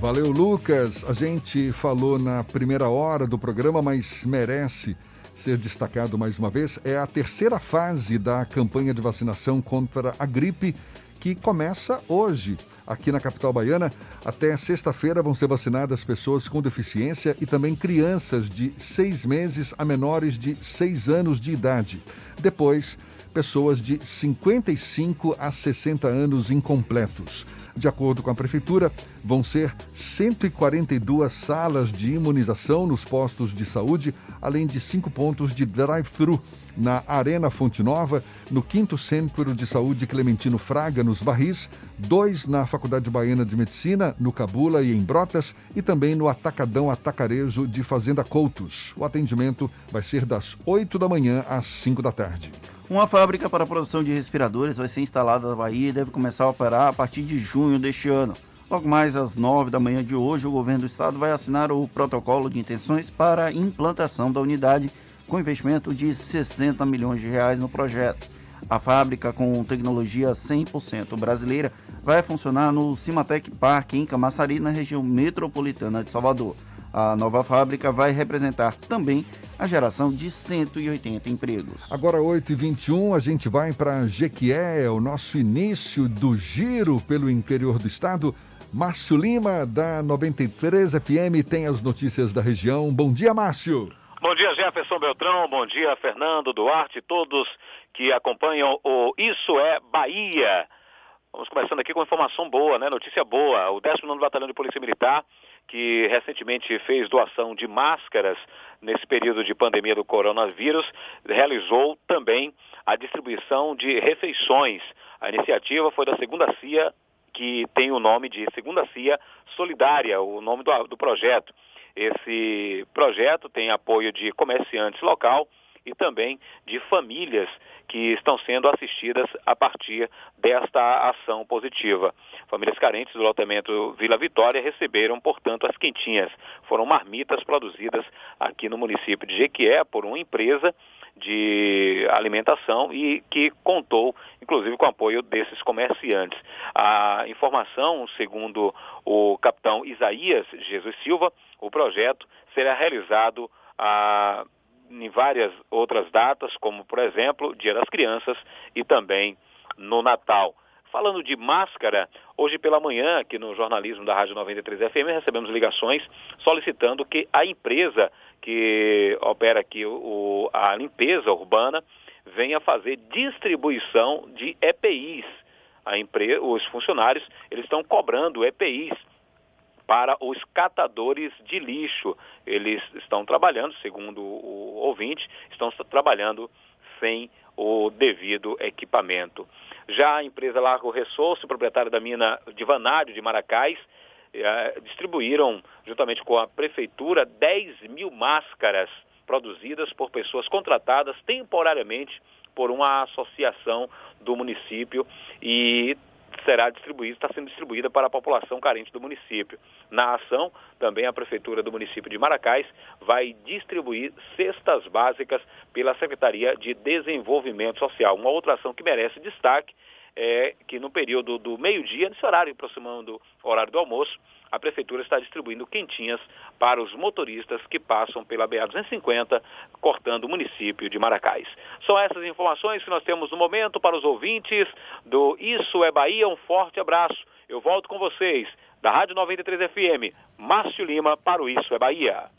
Valeu, Lucas. A gente falou na primeira hora do programa, mas merece ser destacado mais uma vez. É a terceira fase da campanha de vacinação contra a gripe que começa hoje. Aqui na capital baiana, até sexta-feira vão ser vacinadas pessoas com deficiência e também crianças de seis meses a menores de seis anos de idade. Depois, pessoas de 55 a 60 anos incompletos. De acordo com a Prefeitura, vão ser 142 salas de imunização nos postos de saúde, além de cinco pontos de drive-thru na Arena Fonte Nova, no 5 Centro de Saúde Clementino Fraga, nos Barris, dois na Faculdade Baiana de Medicina, no Cabula e em Brotas, e também no Atacadão Atacarejo de Fazenda Coutos. O atendimento vai ser das 8 da manhã às 5 da tarde. Uma fábrica para produção de respiradores vai ser instalada na Bahia e deve começar a operar a partir de junho deste ano. Logo mais às 9 da manhã de hoje, o governo do estado vai assinar o protocolo de intenções para a implantação da unidade com investimento de 60 milhões de reais no projeto. A fábrica, com tecnologia 100% brasileira, vai funcionar no Cimatec Park, em Camaçari, na região metropolitana de Salvador. A nova fábrica vai representar também a geração de 180 empregos. Agora, 8h21, a gente vai para Jequié, o nosso início do giro pelo interior do estado. Márcio Lima, da 93 FM, tem as notícias da região. Bom dia, Márcio. Bom dia, Jefferson Beltrão. Bom dia, Fernando Duarte, todos que acompanham o Isso é Bahia. Vamos começando aqui com informação boa, né? Notícia boa. O 19 Batalhão de Polícia Militar, que recentemente fez doação de máscaras nesse período de pandemia do coronavírus, realizou também a distribuição de refeições. A iniciativa foi da Segunda CIA, que tem o nome de Segunda CIA Solidária, o nome do, do projeto. Esse projeto tem apoio de comerciantes local e também de famílias que estão sendo assistidas a partir desta ação positiva. Famílias carentes do loteamento Vila Vitória receberam, portanto, as quentinhas. Foram marmitas produzidas aqui no município de Jequié por uma empresa de alimentação e que contou, inclusive, com o apoio desses comerciantes. A informação, segundo o capitão Isaías Jesus Silva, o projeto será realizado ah, em várias outras datas, como, por exemplo, Dia das Crianças e também no Natal. Falando de máscara, hoje pela manhã, aqui no jornalismo da Rádio 93 FM, recebemos ligações solicitando que a empresa que opera aqui o, a limpeza urbana venha fazer distribuição de EPIs. Os funcionários eles estão cobrando EPIs para os catadores de lixo. Eles estão trabalhando, segundo o ouvinte, estão trabalhando sem o devido equipamento. Já a empresa Largo Ressourço, proprietária da mina de Vanário de Maracás, eh, distribuíram, juntamente com a prefeitura, 10 mil máscaras produzidas por pessoas contratadas temporariamente por uma associação do município e será distribuída, está sendo distribuída para a população carente do município. Na ação, também a Prefeitura do município de Maracás vai distribuir cestas básicas pela Secretaria de Desenvolvimento Social. Uma outra ação que merece destaque é que no período do meio-dia, nesse horário aproximando o horário do almoço, a Prefeitura está distribuindo quentinhas para os motoristas que passam pela BA-250, cortando o município de Maracás. São essas informações que nós temos no momento para os ouvintes do Isso é Bahia. Um forte abraço. Eu volto com vocês da Rádio 93 FM, Márcio Lima, para o Isso é Bahia.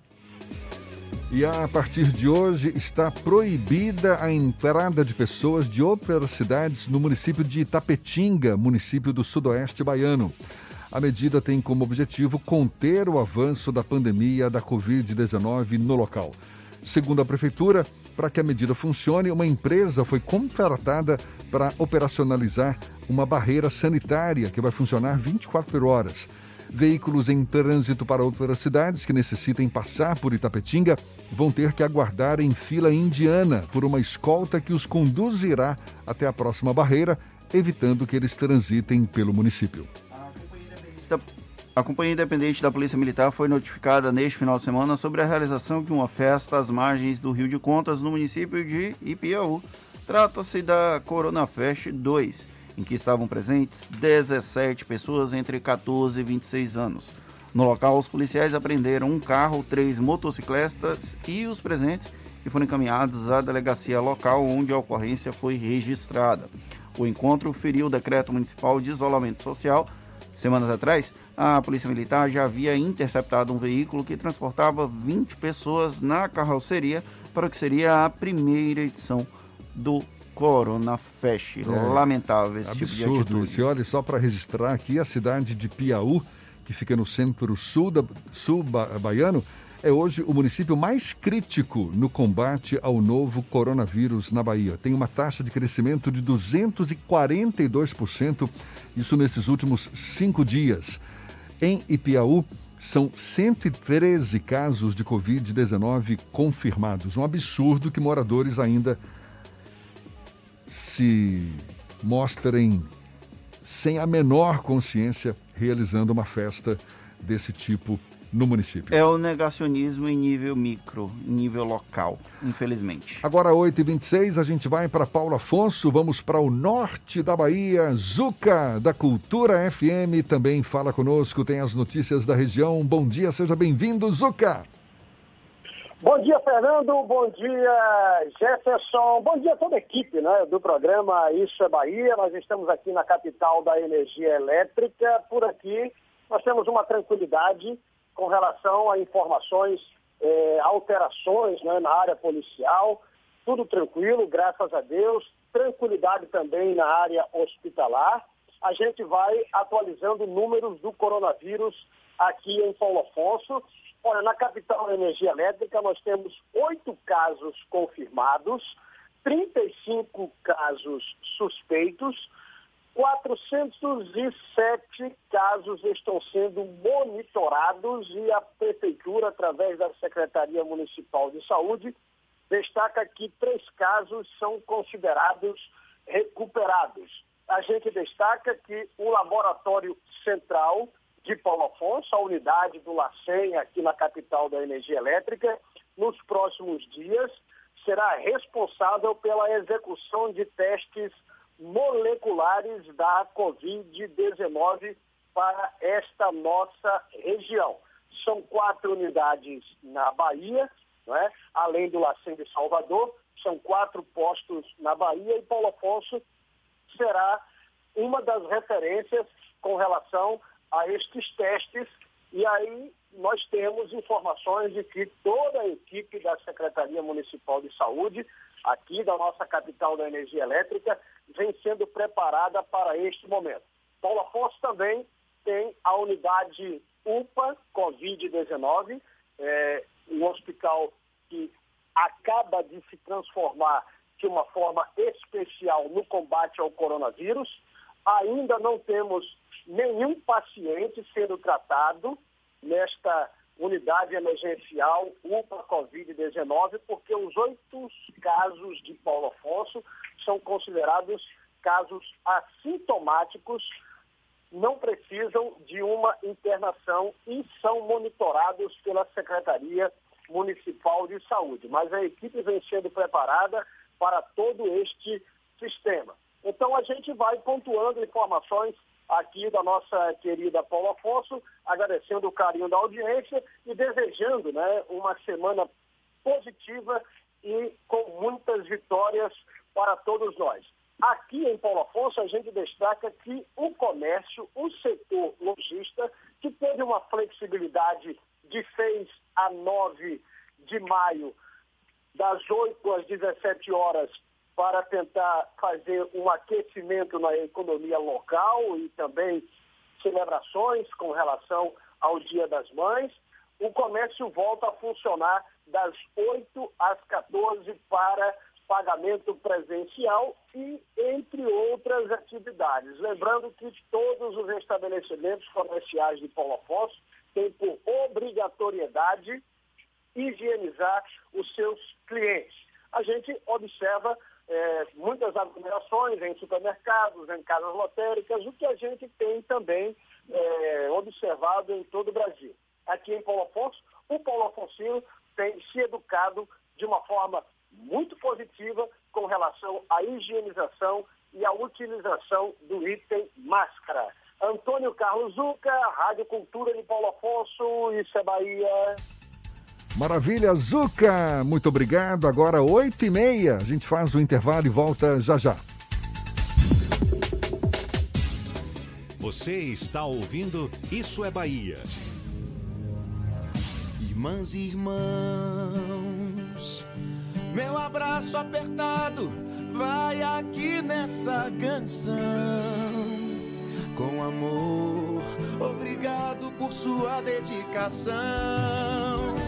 E a partir de hoje está proibida a entrada de pessoas de outras cidades no município de Itapetinga, município do sudoeste baiano. A medida tem como objetivo conter o avanço da pandemia da Covid-19 no local. Segundo a Prefeitura, para que a medida funcione, uma empresa foi contratada para operacionalizar uma barreira sanitária que vai funcionar 24 horas. Veículos em trânsito para outras cidades que necessitem passar por Itapetinga vão ter que aguardar em fila indiana por uma escolta que os conduzirá até a próxima barreira, evitando que eles transitem pelo município. A Companhia Independente da Polícia Militar foi notificada neste final de semana sobre a realização de uma festa às margens do Rio de Contas, no município de Ipiaú. Trata-se da Corona Fest 2, em que estavam presentes 17 pessoas entre 14 e 26 anos. No local, os policiais apreenderam um carro, três motocicletas e os presentes que foram encaminhados à delegacia local onde a ocorrência foi registrada. O encontro feriu o decreto municipal de isolamento social. Semanas atrás, a Polícia Militar já havia interceptado um veículo que transportava 20 pessoas na carroceria para o que seria a primeira edição do Corona feche. Lamentável esse tipo de Absurdo atitude. isso. E olha, só para registrar aqui, a cidade de Piauí, que fica no centro sul, baiano, é hoje o município mais crítico no combate ao novo coronavírus na Bahia. Tem uma taxa de crescimento de 242%, isso nesses últimos cinco dias. Em Ipiaú, são 113 casos de Covid-19 confirmados. Um absurdo que moradores ainda se mostrem sem a menor consciência realizando uma festa desse tipo no município. É o negacionismo em nível micro, em nível local, infelizmente. Agora, 8h26, a gente vai para Paulo Afonso, vamos para o norte da Bahia. Zuca, da Cultura FM, também fala conosco, tem as notícias da região. Bom dia, seja bem-vindo, Zuca. Bom dia, Fernando. Bom dia, Jefferson. Bom dia a toda a equipe né, do programa Isso é Bahia. Nós estamos aqui na capital da energia elétrica. Por aqui, nós temos uma tranquilidade com relação a informações, eh, alterações né, na área policial. Tudo tranquilo, graças a Deus. Tranquilidade também na área hospitalar. A gente vai atualizando números do coronavírus aqui em Paulo Afonso. Olha, na capital da energia elétrica nós temos oito casos confirmados, 35 casos suspeitos, 407 casos estão sendo monitorados e a prefeitura, através da Secretaria Municipal de Saúde, destaca que três casos são considerados recuperados. A gente destaca que o laboratório central de Paulo Afonso, a unidade do LACEN aqui na capital da energia elétrica, nos próximos dias será responsável pela execução de testes moleculares da Covid-19 para esta nossa região. São quatro unidades na Bahia, é? além do LACEN de Salvador, são quatro postos na Bahia e Paulo Afonso será uma das referências com relação a estes testes. E aí nós temos informações de que toda a equipe da Secretaria Municipal de Saúde, aqui da nossa capital da energia elétrica, vem sendo preparada para este momento. Paulo Afonso também tem a unidade UPA Covid-19, é, um hospital que acaba de se transformar de uma forma especial no combate ao coronavírus. Ainda não temos nenhum paciente sendo tratado nesta unidade emergencial UPA Covid-19, porque os oito casos de Paulo Afonso são considerados casos assintomáticos, não precisam de uma internação e são monitorados pela Secretaria Municipal de Saúde. Mas a equipe vem sendo preparada para todo este sistema. Então a gente vai pontuando informações aqui da nossa querida Paulo Afonso, agradecendo o carinho da audiência e desejando né, uma semana positiva e com muitas vitórias para todos nós. Aqui em Paulo Afonso, a gente destaca que o comércio, o setor lojista, que teve uma flexibilidade de 6 a 9 de maio, das 8 às 17 horas, para tentar fazer um aquecimento na economia local e também celebrações com relação ao Dia das Mães. O comércio volta a funcionar das 8 às 14 para pagamento presencial e entre outras atividades. Lembrando que todos os estabelecimentos comerciais de Paulo Afonso têm por obrigatoriedade higienizar os seus clientes. A gente observa é, muitas aglomerações em supermercados, em casas lotéricas, o que a gente tem também é, observado em todo o Brasil. Aqui em Paulo Afonso, o Paulo Afonsino tem se educado de uma forma muito positiva com relação à higienização e à utilização do item máscara. Antônio Carlos Zuca, Rádio Cultura de Paulo Afonso, isso é Bahia. Maravilha, Zuca! Muito obrigado. Agora, 8 e meia, a gente faz o intervalo e volta já já. Você está ouvindo Isso é Bahia. Irmãs e irmãos, meu abraço apertado vai aqui nessa canção. Com amor, obrigado por sua dedicação.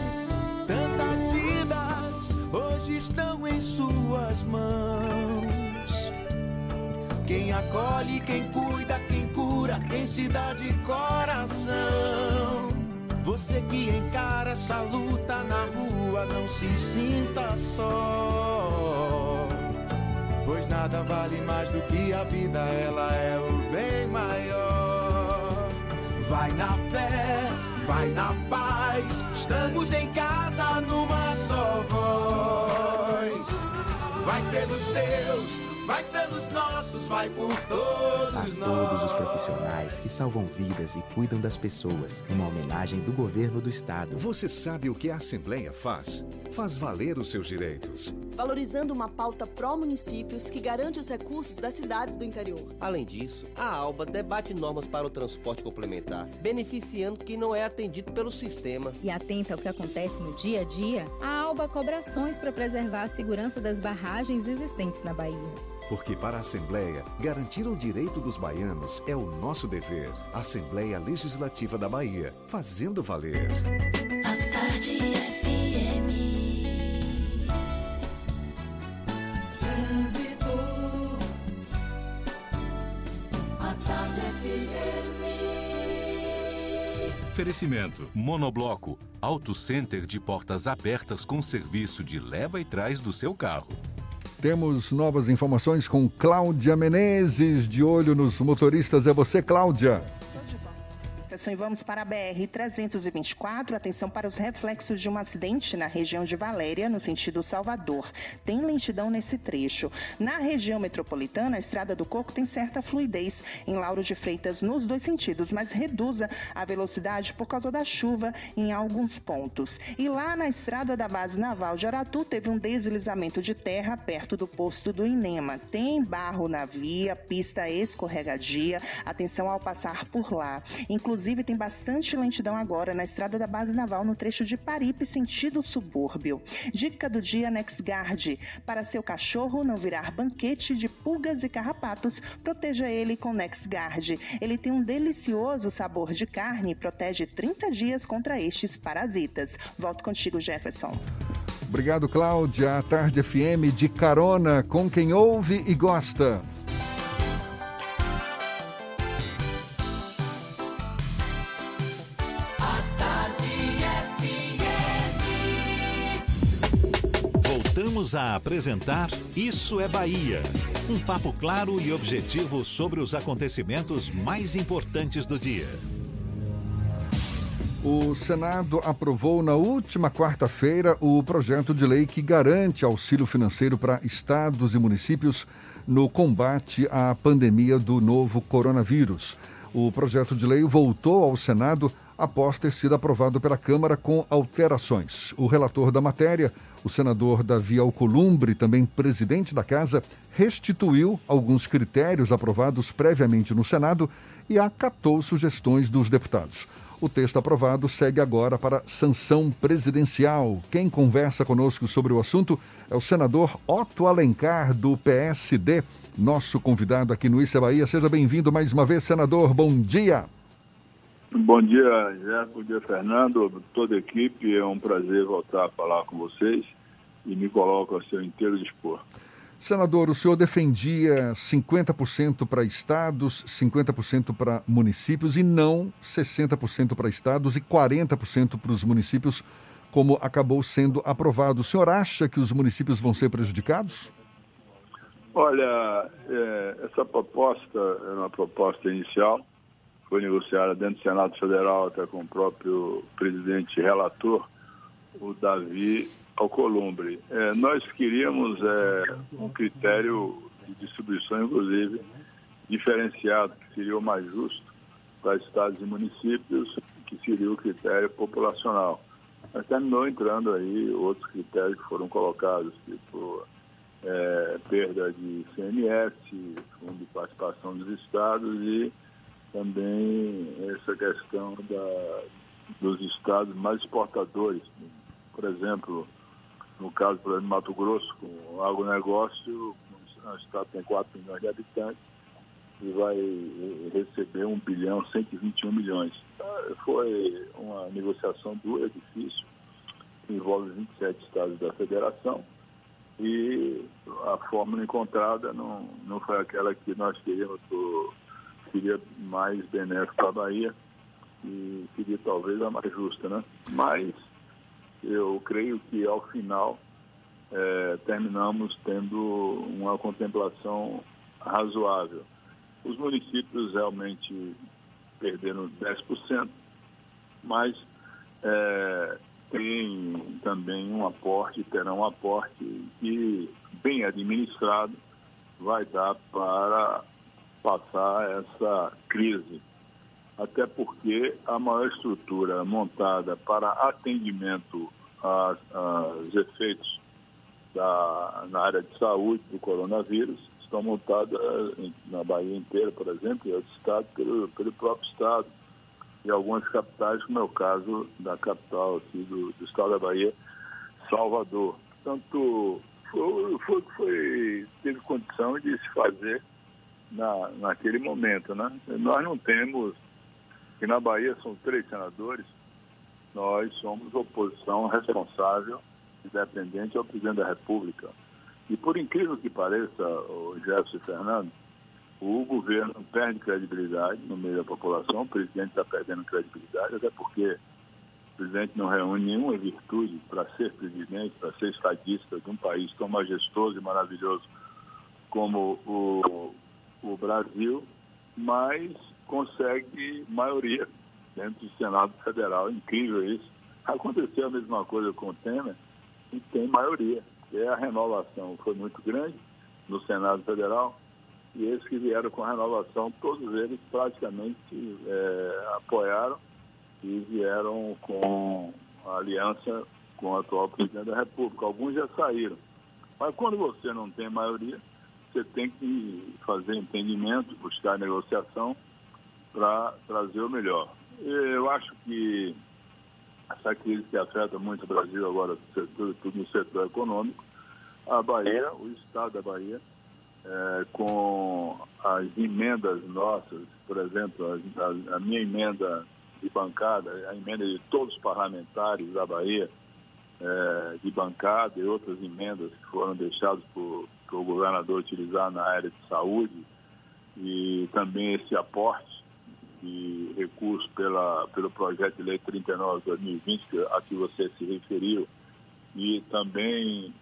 Tantas vidas hoje estão em suas mãos. Quem acolhe, quem cuida, quem cura, quem se dá de coração. Você que encara essa luta na rua, não se sinta só. Pois nada vale mais do que a vida, ela é o bem maior. Vai na fé, vai na paz, estamos em casa numa só voz. Vai pelos seus, vai pelos nossos, vai por todos a nós. todos os profissionais que salvam vidas e cuidam das pessoas. Uma homenagem do governo do estado. Você sabe o que a Assembleia faz? Faz valer os seus direitos. Valorizando uma pauta pró-municípios que garante os recursos das cidades do interior. Além disso, a ALBA debate normas para o transporte complementar, beneficiando quem não é atendido pelo sistema. E atenta ao que acontece no dia a dia, a ALBA cobra ações para preservar a segurança das barragens existentes na Bahia. Porque para a Assembleia, garantir o direito dos baianos é o nosso dever. Assembleia Legislativa da Bahia, fazendo valer. A tarde FM. Trânsito. A tarde FM. Oferecimento: Monobloco, Auto Center de portas abertas com serviço de leva e trás do seu carro. Temos novas informações com Cláudia Menezes, de olho nos motoristas. É você, Cláudia. E vamos para a BR-324. Atenção para os reflexos de um acidente na região de Valéria, no sentido Salvador. Tem lentidão nesse trecho. Na região metropolitana, a Estrada do Coco tem certa fluidez em Lauro de Freitas nos dois sentidos, mas reduza a velocidade por causa da chuva em alguns pontos. E lá na Estrada da Base Naval de Aratu, teve um deslizamento de terra perto do posto do Inema. Tem barro na via, pista escorregadia. Atenção ao passar por lá. Inclusive, Inclusive, tem bastante lentidão agora na estrada da Base Naval no trecho de Paripe, sentido subúrbio. Dica do dia NexGuard. Para seu cachorro não virar banquete de pulgas e carrapatos, proteja ele com NexGuard. Ele tem um delicioso sabor de carne e protege 30 dias contra estes parasitas. Volto contigo, Jefferson. Obrigado, Cláudia. A Tarde FM de carona com quem ouve e gosta. Voltamos a apresentar Isso é Bahia. Um papo claro e objetivo sobre os acontecimentos mais importantes do dia. O Senado aprovou na última quarta-feira o projeto de lei que garante auxílio financeiro para estados e municípios no combate à pandemia do novo coronavírus. O projeto de lei voltou ao Senado após ter sido aprovado pela Câmara com alterações. O relator da matéria, o senador Davi Alcolumbre, também presidente da Casa, restituiu alguns critérios aprovados previamente no Senado e acatou sugestões dos deputados. O texto aprovado segue agora para sanção presidencial. Quem conversa conosco sobre o assunto é o senador Otto Alencar, do PSD, nosso convidado aqui no Isa Bahia. Seja bem-vindo mais uma vez, senador. Bom dia. Bom dia, Jé, bom dia, Fernando, toda a equipe. É um prazer voltar a falar com vocês e me coloco a seu inteiro dispor. Senador, o senhor defendia 50% para estados, 50% para municípios e não 60% para estados e 40% para os municípios, como acabou sendo aprovado. O senhor acha que os municípios vão ser prejudicados? Olha, é, essa proposta é uma proposta inicial, foi negociada dentro do Senado Federal até com o próprio presidente relator, o Davi Alcolumbre. É, nós queríamos é, um critério de distribuição, inclusive, diferenciado, que seria o mais justo para estados e municípios, que seria o critério populacional. Mas terminou entrando aí outros critérios que foram colocados, tipo é, perda de CMS, fundo de participação dos estados e também essa questão da, dos estados mais exportadores. Por exemplo, no caso do Mato Grosso, com o agronegócio, O estado tem 4 milhões de habitantes e vai receber 1 bilhão 121 milhões. Ah, Foi uma negociação dura, difícil, que envolve 27 estados da federação e a fórmula encontrada não, não foi aquela que nós queríamos, seria mais benéfica para a Bahia e seria talvez a mais justa, né? Mas eu creio que ao final eh, terminamos tendo uma contemplação razoável. Os municípios realmente perderam 10%, mas eh, tem também um aporte, terão um aporte que, bem administrado, vai dar para passar essa crise. Até porque a maior estrutura montada para atendimento aos efeitos da, na área de saúde do coronavírus estão montadas em- na Bahia inteira, por exemplo, e outros estados pelo, pelo próprio Estado. E algumas capitais, como é o caso da capital aqui do, do estado da Bahia, Salvador. Portanto, foi, foi, foi- teve condição de se fazer na, naquele momento. Né? Nós não temos, que na Bahia são três senadores, nós somos oposição responsável, independente ao presidente da República. E por incrível que pareça, o Jefferson Fernando, o governo perde credibilidade no meio da população, o presidente está perdendo credibilidade, até porque o presidente não reúne nenhuma virtude para ser presidente, para ser estadista de um país tão majestoso e maravilhoso como o, o Brasil, mas consegue maioria dentro do Senado Federal. Incrível isso. Aconteceu a mesma coisa com o Temer e tem maioria. E a renovação foi muito grande no Senado Federal e esses que vieram com a renovação, todos eles praticamente eh, apoiaram e vieram com a aliança com o atual presidente da República. Alguns já saíram. Mas quando você não tem maioria, você tem que fazer entendimento, buscar negociação para trazer o melhor. Eu acho que essa crise que afeta muito o Brasil agora, tudo, no setor econômico, a Bahia, o estado da Bahia, eh, com as emendas nossas, por exemplo, a- a minha emenda de bancada, a emenda de todos os parlamentares da Bahia, eh, de bancada e outras emendas que foram deixadas por, o governador utilizar na área de saúde. E também esse aporte de recursos pela, pelo projeto de lei 39-2020, que- a que você se referiu, e também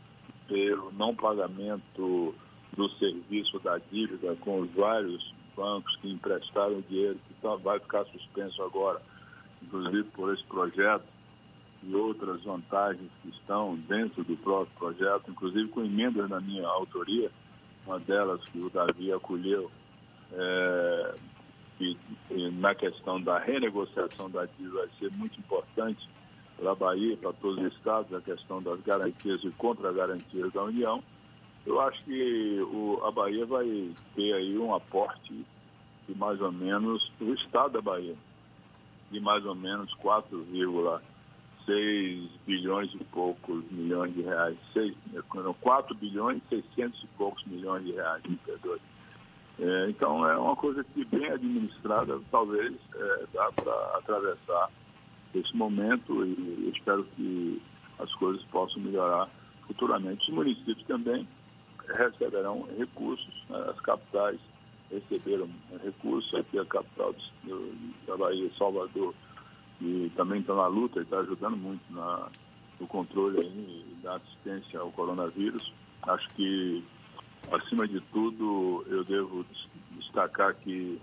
pelo não pagamento do serviço da dívida com os vários bancos que emprestaram dinheiro, que tá- vai ficar suspenso agora, inclusive por esse projeto, e outras vantagens que estão dentro do próprio projeto, inclusive com emendas na minha autoria, uma delas que o Davi acolheu, é, e, e na questão da renegociação da dívida vai ser muito importante para a Bahia, para todos os estados, a questão das garantias e contra-garantias da União. Eu acho que o, a Bahia vai ter aí um aporte de mais ou menos, o estado da Bahia, de mais ou menos 4,6 bilhões e poucos milhões de reais. 6, 4 bilhões e 600 e poucos milhões de reais, me perdoe. É, então é uma coisa que bem administrada talvez é, dá para atravessar esse momento e espero que as coisas possam melhorar futuramente. Os municípios também receberão recursos, né? as capitais receberam recursos, aqui a capital da Bahia, Salvador, e também está na luta e está ajudando muito na, no controle aí, da assistência ao coronavírus. Acho que acima de tudo, eu devo destacar que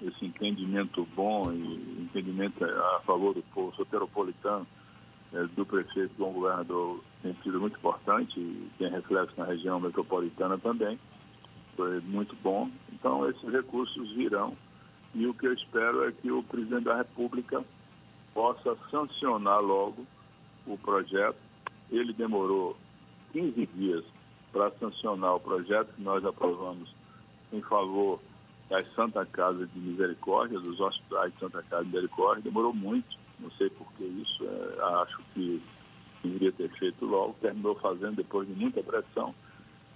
esse entendimento bom e entendimento a favor do povo soteropolitano eh, do prefeito do governador tem sido muito importante e tem reflexo na região metropolitana também. Foi muito bom. Então, esses recursos virão e o que eu espero é que o presidente da República possa sancionar logo o projeto. Ele demorou 15 dias para sancionar o projeto que nós aprovamos em favor das Santa Casa de Misericórdia, dos hospitais de Santa Casa de Misericórdia. Demorou muito, não sei por que isso, é, acho que deveria ter feito logo, terminou fazendo depois de muita pressão.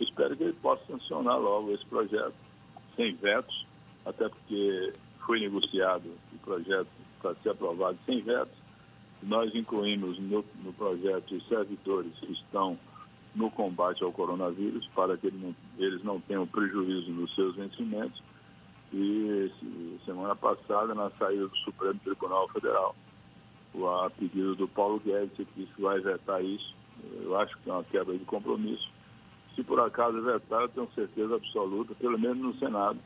Espero que ele possa sancionar logo esse projeto, sem vetos, até porque foi negociado o projeto para ser aprovado sem vetos. Nós incluímos no, no projeto os servidores que estão no combate ao coronavírus, para que eles não tenham prejuízo nos seus vencimentos. E semana passada, na saída do Supremo Tribunal Federal, a pedido do Paulo Guedes, que vai vetar isso. Eu acho que é uma quebra de compromisso. Se por acaso vetar, eu tenho certeza absoluta, pelo menos no Senado,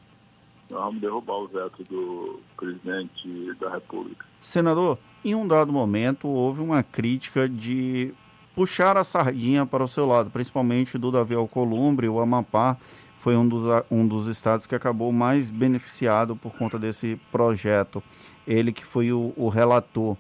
nós vamos derrubar o veto do presidente da República. Senador, em um dado momento houve uma crítica de puxar a sardinha para o seu lado, principalmente do Davi Alcolumbre, o Amapá foi um dos, um dos estados que acabou mais beneficiado por conta desse projeto. Ele que foi o, o relator.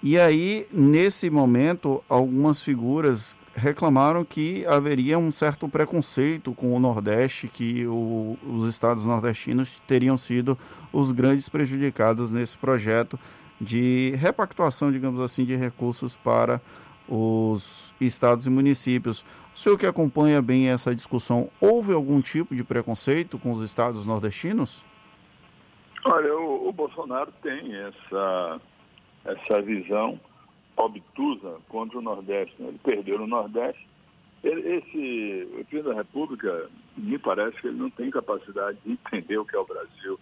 E aí, nesse momento, algumas figuras reclamaram que haveria um certo preconceito com o Nordeste, que o, os estados nordestinos teriam sido os grandes prejudicados nesse projeto de repactuação, digamos assim, de recursos para os estados e municípios. O senhor que acompanha bem essa discussão, houve algum tipo de preconceito com os estados nordestinos? Olha, o, o Bolsonaro tem essa, essa visão obtusa contra o Nordeste. Né? Ele perdeu no Nordeste. Ele, esse, o da República, me parece que ele não tem capacidade de entender o que é o Brasil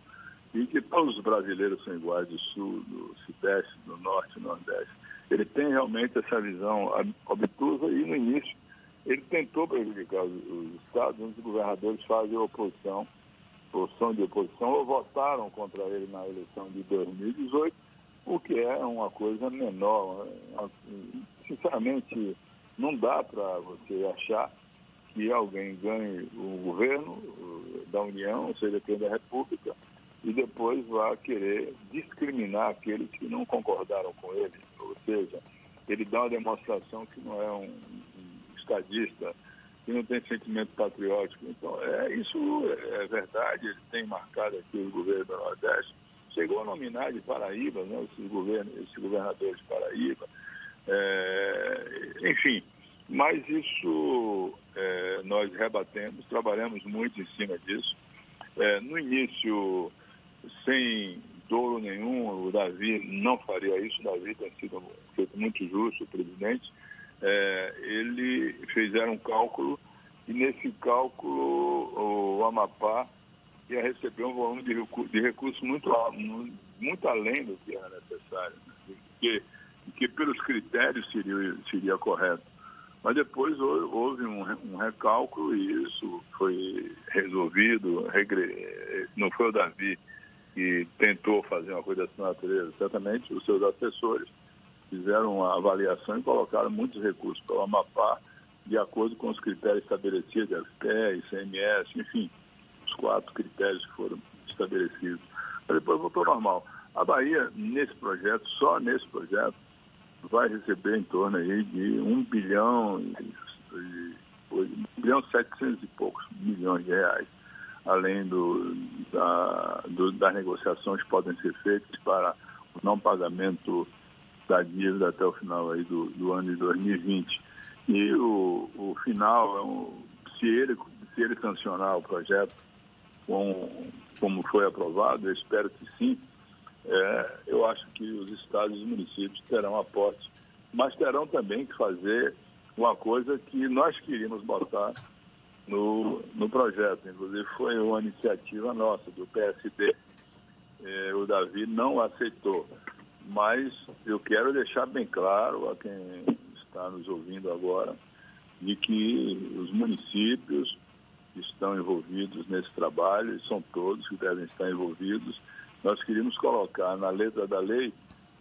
e que todos os brasileiros são iguais do Sul, do Sudeste, do Norte e Nordeste. Ele tem realmente essa visão obtusa e, no início, ele tentou prejudicar os, os estados, onde os governadores fazem oposição, posição de oposição, ou votaram contra ele na eleição de 2018, o que é uma coisa menor. Né? Sinceramente, não dá para você achar que alguém ganhe o governo da União, ou seja, da República, e depois vá querer discriminar aqueles que não concordaram com ele. Ou seja, ele dá uma demonstração que não é um estadista, que não tem sentimento patriótico. Então, é, isso é verdade, ele tem marcado aqui o governo do Nordeste. Chegou a nominar de Paraíba, né, esses, govern esses governadores de Paraíba. É, enfim, mas isso é, nós rebatemos, trabalhamos muito em cima disso. É, no início, sem dolo nenhum, o Davi não faria isso, o Davi tem sido feito muito justo, o presidente. É, ele fizeram um cálculo e nesse cálculo o Amapá ia receber um volume de, recursos de recursos muito, muito além do que era necessário, né? que, que pelos critérios seria, seria correto. Mas depois houve um, um recálculo e isso foi resolvido. Regre... Não foi o Davi que tentou fazer uma coisa dessa natureza. Certamente os seus assessores fizeram uma avaliação e colocaram muitos recursos para o Amapá de acordo com os critérios estabelecidos, FPE, ICMS, enfim, os quatro critérios que foram estabelecidos. Mas depois voltou normal. A Bahia, nesse projeto, só nesse projeto, vai receber em torno aí de 1 bilhão e, 1 bilhão e 700 e poucos milhões de reais além do, da, do, das negociações que podem ser feitas para o não pagamento da dívida até o final aí do, do ano de 2020. E o, o final, é um, se, ele, se ele sancionar o projeto com, como foi aprovado, eu espero que sim, é, eu acho que os estados e municípios terão aporte, mas terão também que fazer uma coisa que nós queríamos botar no, no projeto. Inclusive foi uma iniciativa nossa, do PSD. É, o Davi não aceitou. Mas eu quero deixar bem claro a quem está nos ouvindo agora de que os municípios estão envolvidos nesse trabalho, e são todos que devem estar envolvidos. Nós queríamos colocar na letra da lei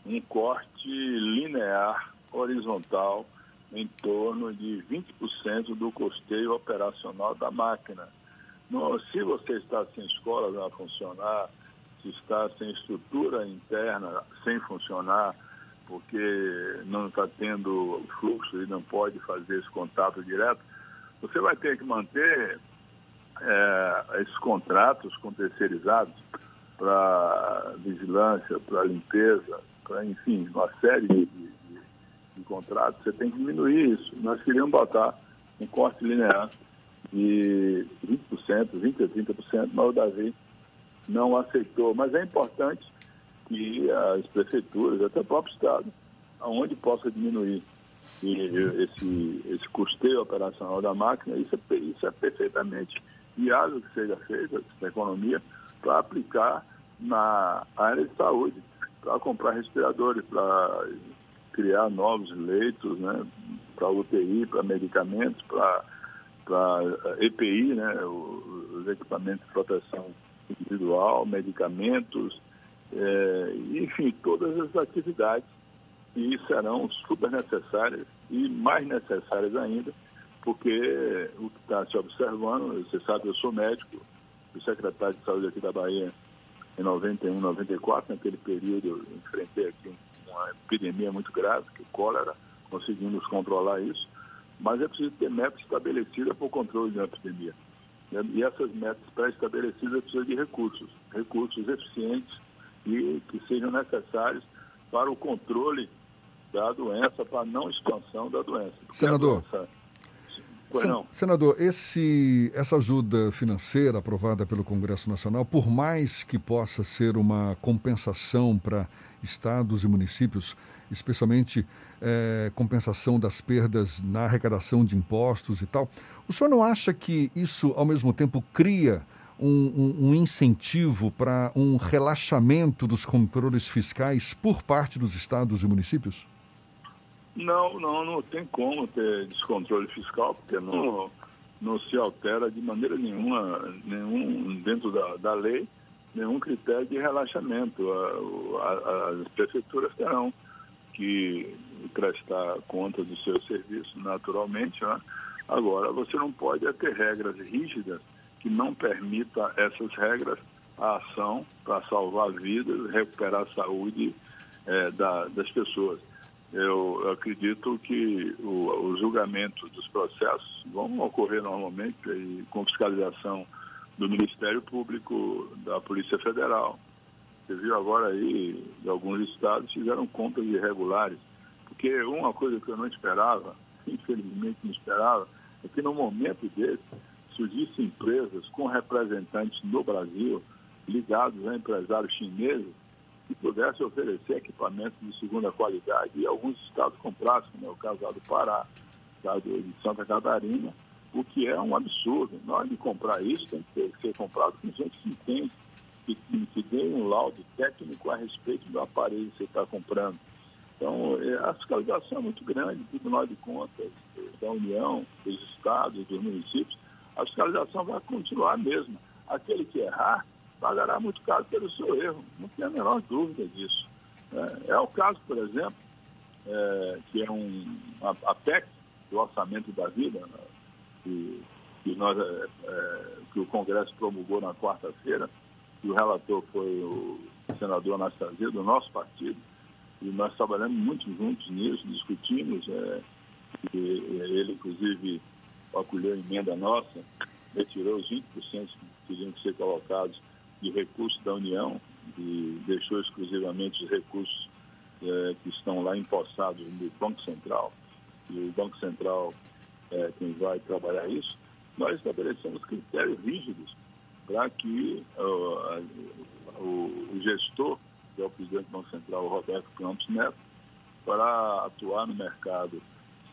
um corte linear, horizontal, em torno de 20% do custeio operacional da máquina. No, se você está sem escola a funcionar, se está sem estrutura interna sem funcionar, porque não está tendo fluxo e não pode fazer esse contato direto, você vai ter que manter é, esses contratos com terceirizados para vigilância, para limpeza, para, enfim, uma série de de contrato, você tem que diminuir isso. Nós queríamos botar um corte linear e 20%, 20% a 30%, mas o Davi não aceitou. Mas é importante que as prefeituras, até o próprio Estado, aonde possa diminuir esse, esse custeio operacional da máquina, isso é, isso é perfeitamente viável que seja feito, na economia, para aplicar na área de saúde, para comprar respiradores, para criar novos leitos, né, para UTI, para medicamentos, para EPI, né, os equipamentos de proteção individual, medicamentos, é, enfim, todas as atividades que serão super necessárias e mais necessárias ainda, porque o que está se observando, você sabe, eu sou médico, o secretário de saúde aqui da Bahia em 91, 94, naquele período eu enfrentei aqui uma epidemia muito grave, que o cólera, conseguimos controlar isso, mas é preciso ter metas estabelecidas para o controle de uma epidemia. E essas metas pré-estabelecidas precisam de recursos, recursos eficientes e que sejam necessários para o controle da doença, para a não expansão da doença. Senador. Doença... Senador, esse, essa ajuda financeira aprovada pelo Congresso Nacional, por mais que possa ser uma compensação para estados e municípios, especialmente é, compensação das perdas na arrecadação de impostos e tal, o senhor não acha que isso, ao mesmo tempo, cria um, um, um incentivo para um relaxamento dos controles fiscais por parte dos estados e municípios? Não, não, não tem como ter descontrole fiscal, porque não, não se altera de maneira nenhuma, nenhum, dentro da, da lei, nenhum critério de relaxamento. A, a, as prefeituras terão que prestar conta do seu serviço naturalmente. Né? Agora, você não pode ter regras rígidas que não permita essas regras a ação para salvar vidas, recuperar a saúde é, da, das pessoas eu acredito que o, o julgamento dos processos vão ocorrer normalmente e com fiscalização do Ministério Público, da Polícia Federal. Você viu agora aí, alguns estados fizeram contas irregulares, porque uma coisa que eu não esperava, infelizmente não esperava, é que no momento desse surgissem empresas com representantes no Brasil ligados a empresários chineses que pudesse oferecer equipamentos de segunda qualidade e alguns estados comprassem, como é o caso do Pará, estado de Santa Catarina, o que é um absurdo. Na hora de comprar isso, tem que ser comprado com gente que entende, que, que dê um laudo técnico a respeito do aparelho que você está comprando. Então, é, a fiscalização é muito grande, Tribunal de Contas da União, dos estados, dos municípios, a fiscalização vai continuar a mesma. Aquele que errar, pagará muito caro pelo seu erro, não tem a menor dúvida disso. É, é o caso, por exemplo, é, que é um, a, a PEC, do Orçamento da Vida, né, que, que, nós, é, é, que o Congresso promulgou na quarta-feira, e o relator foi o senador Anastasia, do nosso partido, e nós trabalhamos muito juntos nisso, discutimos, é, e, ele, inclusive, acolheu emenda nossa, retirou os 20% que teriam que ser colocados de recursos da União e deixou exclusivamente os recursos é, que estão lá empossados no Banco Central, e o Banco Central é quem vai trabalhar isso, nós estabelecemos critérios rígidos para que uh, o, o, gestor, que é o presidente do Banco Central, Roberto Campos Neto, para atuar no mercado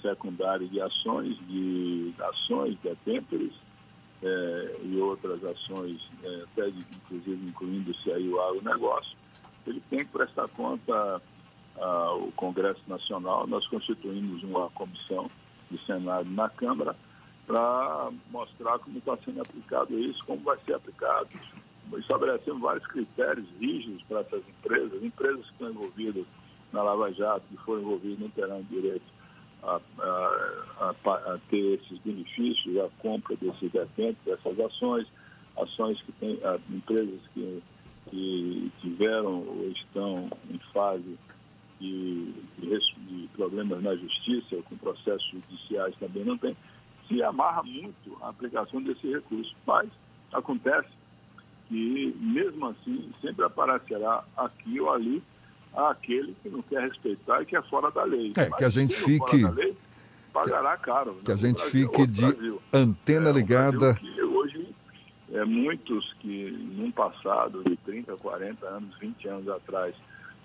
secundário de ações, de ações, de temperes, é, e outras ações, é, até de, inclusive incluindo-se aí o agronegócio, ele tem que prestar conta ao Congresso Nacional. Nós constituímos uma comissão do Senado na Câmara para mostrar como está sendo aplicado isso, como vai ser aplicado. Estabelecemos vários critérios rígidos para essas empresas, empresas que estão envolvidas na Lava Jato, que foram envolvidas no terreno direito a, a, a, ter esses benefícios, a compra desses detentos, dessas ações, ações que tem, empresas que, que tiveram ou estão em fase de, de, problemas na justiça, com processos judiciais também não tem, se amarra muito a aplicação desse recurso. Mas acontece que, mesmo assim, sempre aparecerá aqui ou ali àquele que não quer respeitar e que é fora da lei. É, Mas, que a gente fique. Lei, pagará caro. Que a né? gente Brasil, fique de Brasil. antena É, um ligada. Que hoje, é, muitos que num passado de 30, 40 anos, 20 anos atrás,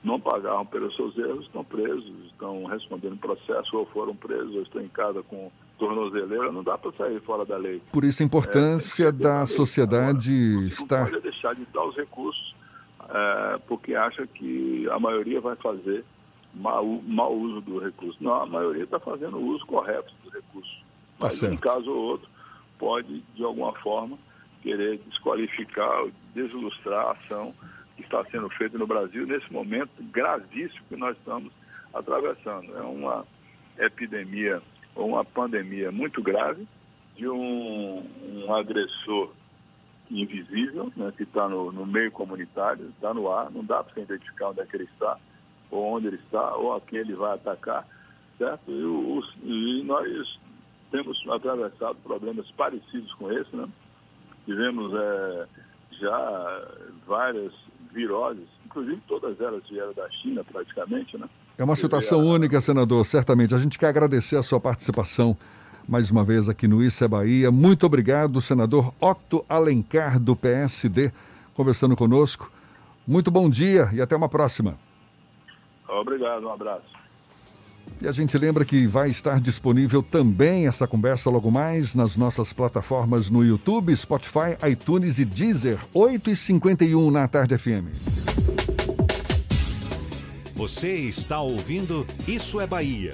não pagaram pelos seus erros, estão presos, estão respondendo processo ou foram presos, ou estão em casa com tornozeleira, não dá para sair fora da lei. Por isso a importância da sociedade Não estar pode deixar de dar os recursos, é, porque acha que a maioria vai fazer mau, mau uso do recurso. Não, a maioria está fazendo o uso correto do recurso. Tá Mas um certo. caso ou outro pode, de alguma forma, querer desqualificar, desilustrar a ação que está sendo feita no Brasil nesse momento gravíssimo que nós estamos atravessando. É uma epidemia ou uma pandemia muito grave de um, um agressor invisível, né, que está no, no meio comunitário, está no ar, não dá para você identificar onde é que ele está, ou onde ele está, ou a quem ele vai atacar, certo? E, o- e nós temos atravessado problemas parecidos com esse, né? Tivemos eh, já várias viroses, inclusive todas elas vieram da China praticamente, né? É uma situação única, senador, certamente. A gente quer agradecer a sua participação mais uma vez aqui no Isso é Bahia. Muito obrigado, senador Otto Alencar, do PSD, conversando conosco. Muito bom dia e até uma próxima. Obrigado, um abraço. E a gente lembra que vai estar disponível também essa conversa logo mais nas nossas plataformas no YouTube, Spotify, iTunes e Deezer, 8h51 na Tarde FM. Você está ouvindo Isso é Bahia.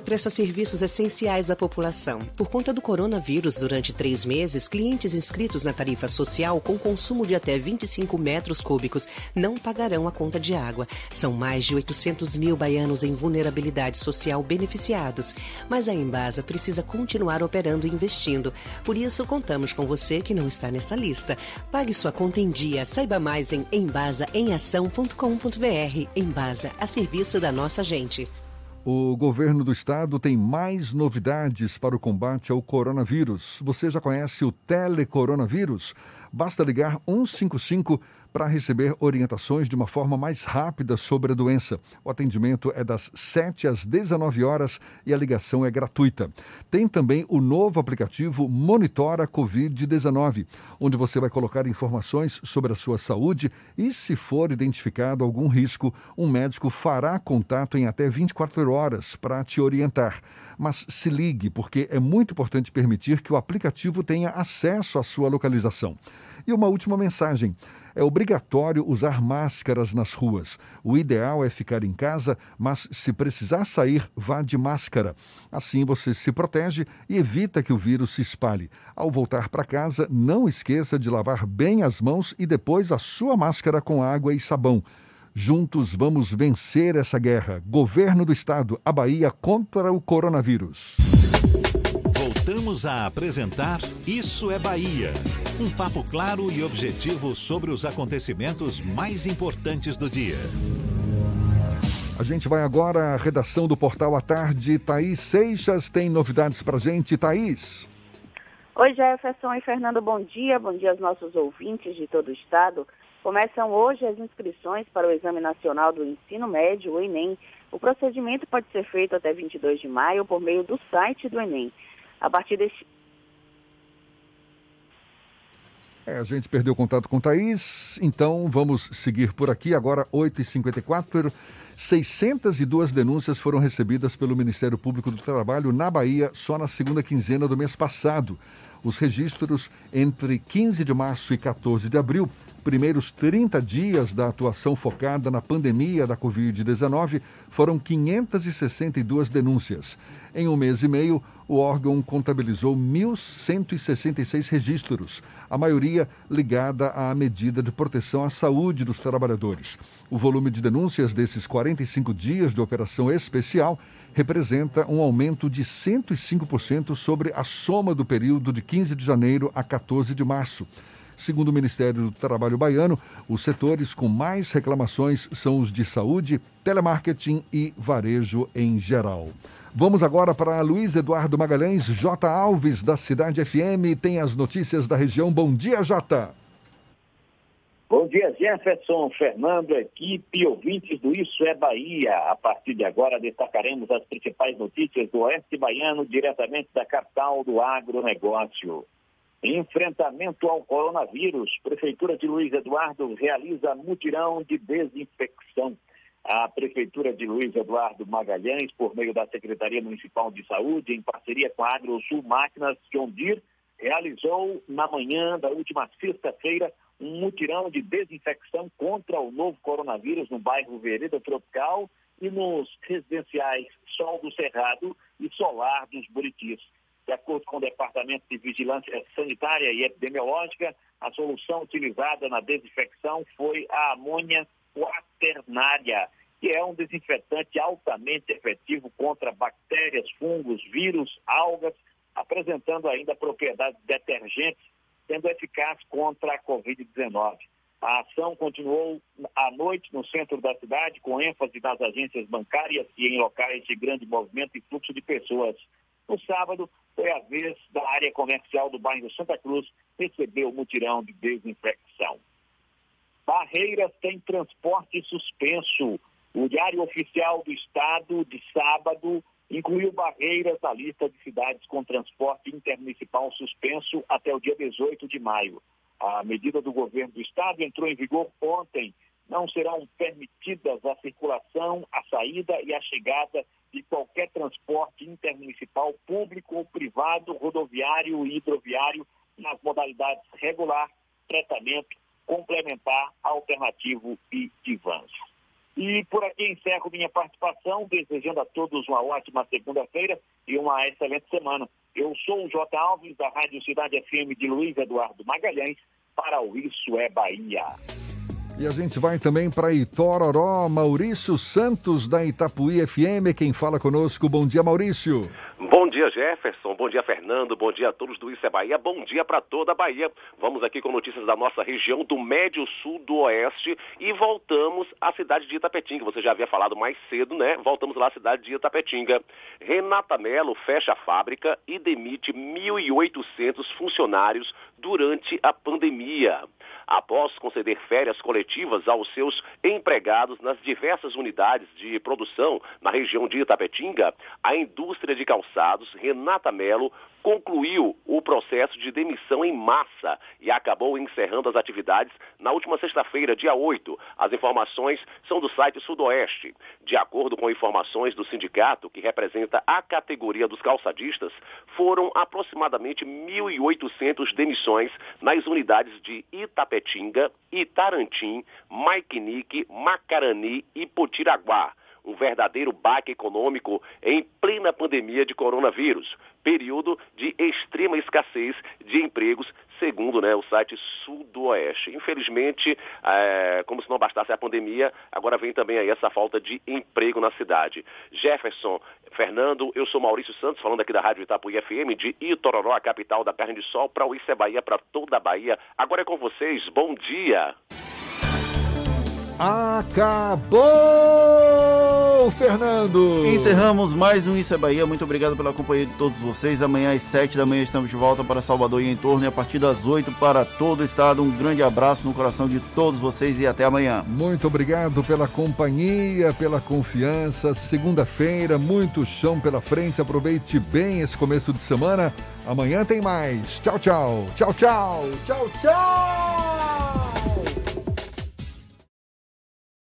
presta serviços essenciais à população. Por conta do coronavírus, durante três meses, clientes inscritos na tarifa social com consumo de até 25 metros cúbicos não pagarão a conta de água. São mais de 800 mil baianos em vulnerabilidade social beneficiados. Mas a Embasa precisa continuar operando e investindo. Por isso, contamos com você que não está nessa lista. Pague sua conta em dia. Saiba mais em embasaemação.com.br. Embasa, a serviço da nossa gente. O governo do estado tem mais novidades para o combate ao coronavírus. Você já conhece o telecoronavírus? Basta ligar 155 para receber orientações de uma forma mais rápida sobre a doença. O atendimento é das 7 às 19 horas e a ligação é gratuita. Tem também o novo aplicativo Monitora Covid-19, onde você vai colocar informações sobre a sua saúde e, se for identificado algum risco, um médico fará contato em até 24 horas para te orientar. Mas se ligue, porque é muito importante permitir que o aplicativo tenha acesso à sua localização. E uma última mensagem. É obrigatório usar máscaras nas ruas. O ideal é ficar em casa, mas se precisar sair, vá de máscara. Assim você se protege e evita que o vírus se espalhe. Ao voltar para casa, não esqueça de lavar bem as mãos e depois a sua máscara com água e sabão. Juntos vamos vencer essa guerra. Governo do Estado, a Bahia contra o coronavírus. Voltamos a apresentar Isso é Bahia. Um papo claro e objetivo sobre os acontecimentos mais importantes do dia. A gente vai agora à redação do Portal à Tarde. Thaís Seixas tem novidades pra gente. Thaís. Oi, Jefferson e Fernando, bom dia. Bom dia aos nossos ouvintes de todo o estado. Começam hoje as inscrições para o Exame Nacional do Ensino Médio, o Enem. O procedimento pode ser feito até 22 de maio por meio do site do Enem. A partir deste É, a gente perdeu contato com Thaís, então vamos seguir por aqui. Agora, 8h54. 602 denúncias foram recebidas pelo Ministério Público do Trabalho na Bahia só na segunda quinzena do mês passado. Os registros entre 15 de março e 14 de abril, primeiros 30 dias da atuação focada na pandemia da Covid-19, foram 562 denúncias. Em um mês e meio, o órgão contabilizou 1.166 registros, a maioria ligada à medida de proteção à saúde dos trabalhadores. O volume de denúncias desses 45 dias de operação especial representa um aumento de 105% sobre a soma do período de 15 de janeiro a 14 de março. Segundo o Ministério do Trabalho baiano, os setores com mais reclamações são os de saúde, telemarketing e varejo em geral. Vamos agora para Luiz Eduardo Magalhães, J. Alves, da Cidade FM, tem as notícias da região. Bom dia, J. Bom dia, Jefferson, Fernando, equipe, ouvintes do Isso é Bahia. A partir de agora destacaremos as principais notícias do Oeste Baiano, diretamente da capital do agronegócio. Enfrentamento ao coronavírus. Prefeitura de Luiz Eduardo realiza mutirão de desinfecção. A Prefeitura de Luiz Eduardo Magalhães, por meio da Secretaria Municipal de Saúde, em parceria com a AgroSul Máquinas John Deere, realizou na manhã da última sexta-feira um mutirão de desinfecção contra o novo coronavírus no bairro Vereda Tropical e nos residenciais Sol do Cerrado e Solar dos Buritis. De acordo com o Departamento de Vigilância Sanitária e Epidemiológica, a solução utilizada na desinfecção foi a amônia quaternária, que é um desinfetante altamente efetivo contra bactérias, fungos, vírus, algas, apresentando ainda propriedades detergentes, sendo eficaz contra a Covid-19. A ação continuou à noite no centro da cidade, com ênfase nas agências bancárias e em locais de grande movimento e fluxo de pessoas. No sábado, foi a vez da área comercial do bairro Santa Cruz receber o mutirão de desinfecção. Barreiras tem transporte suspenso. O Diário Oficial do Estado, de sábado, incluiu Barreiras na lista de cidades com transporte intermunicipal suspenso até o dia 18 de maio. A medida do governo do Estado entrou em vigor ontem. Não serão permitidas a circulação, a saída e a chegada de qualquer transporte intermunicipal público ou privado, rodoviário e hidroviário nas modalidades regular, tratamento, complementar, alternativo e de. E por aqui encerro minha participação, desejando a todos uma ótima segunda-feira e uma excelente semana. Eu sou o J. Alves, da Rádio Cidade FM de Luiz Eduardo Magalhães, para o Isso é Bahia. E a gente vai também para Itororó, Maurício Santos, da Itapuí FM, quem fala conosco. Bom dia, Maurício. Bom dia, Jefferson. Bom dia, Fernando. Bom dia a todos do Isso é Bahia. Bom dia para toda a Bahia. Vamos aqui com notícias da nossa região do Médio Sul do Oeste e voltamos à cidade de Itapetinga. Você já havia falado mais cedo, né? Voltamos lá à cidade de Itapetinga. Renata Mello fecha a fábrica e demite 1.800 funcionários durante a pandemia. Após conceder férias coletivas aos seus empregados nas diversas unidades de produção na região de Itapetinga, a indústria de calçados, Renata Mello, concluiu o processo de demissão em massa e acabou encerrando as atividades na última sexta-feira, dia 8. As informações são do site Sudoeste. De acordo com informações do sindicato, que representa a categoria dos calçadistas, foram aproximadamente 1.800 demissões nas unidades de Itapetinga, Itarantim, Maiquinique, Macarani e Potiraguá um verdadeiro baque econômico em plena pandemia de coronavírus, período de extrema escassez de empregos, segundo né, o site Sudoeste. Infelizmente, é, como se não bastasse a pandemia, agora vem também aí essa falta de emprego na cidade. Jefferson, Fernando, eu sou Maurício Santos, falando aqui da Rádio Itapuí FM, de Itororó, a capital da carne de sol, para o Isso Bahia, para toda a Bahia. Agora é com vocês, bom dia! Acabou, Fernando! Encerramos mais um Isso é Bahia. Muito obrigado pela companhia de todos vocês. Amanhã às 7 da manhã estamos de volta para Salvador e em torno e a partir das 8 para todo o estado. Um grande abraço no coração de todos vocês e até amanhã. Muito obrigado pela companhia, pela confiança. Segunda-feira, muito chão pela frente. Aproveite bem esse começo de semana. Amanhã tem mais. Tchau, tchau. Tchau, tchau. Tchau, tchau.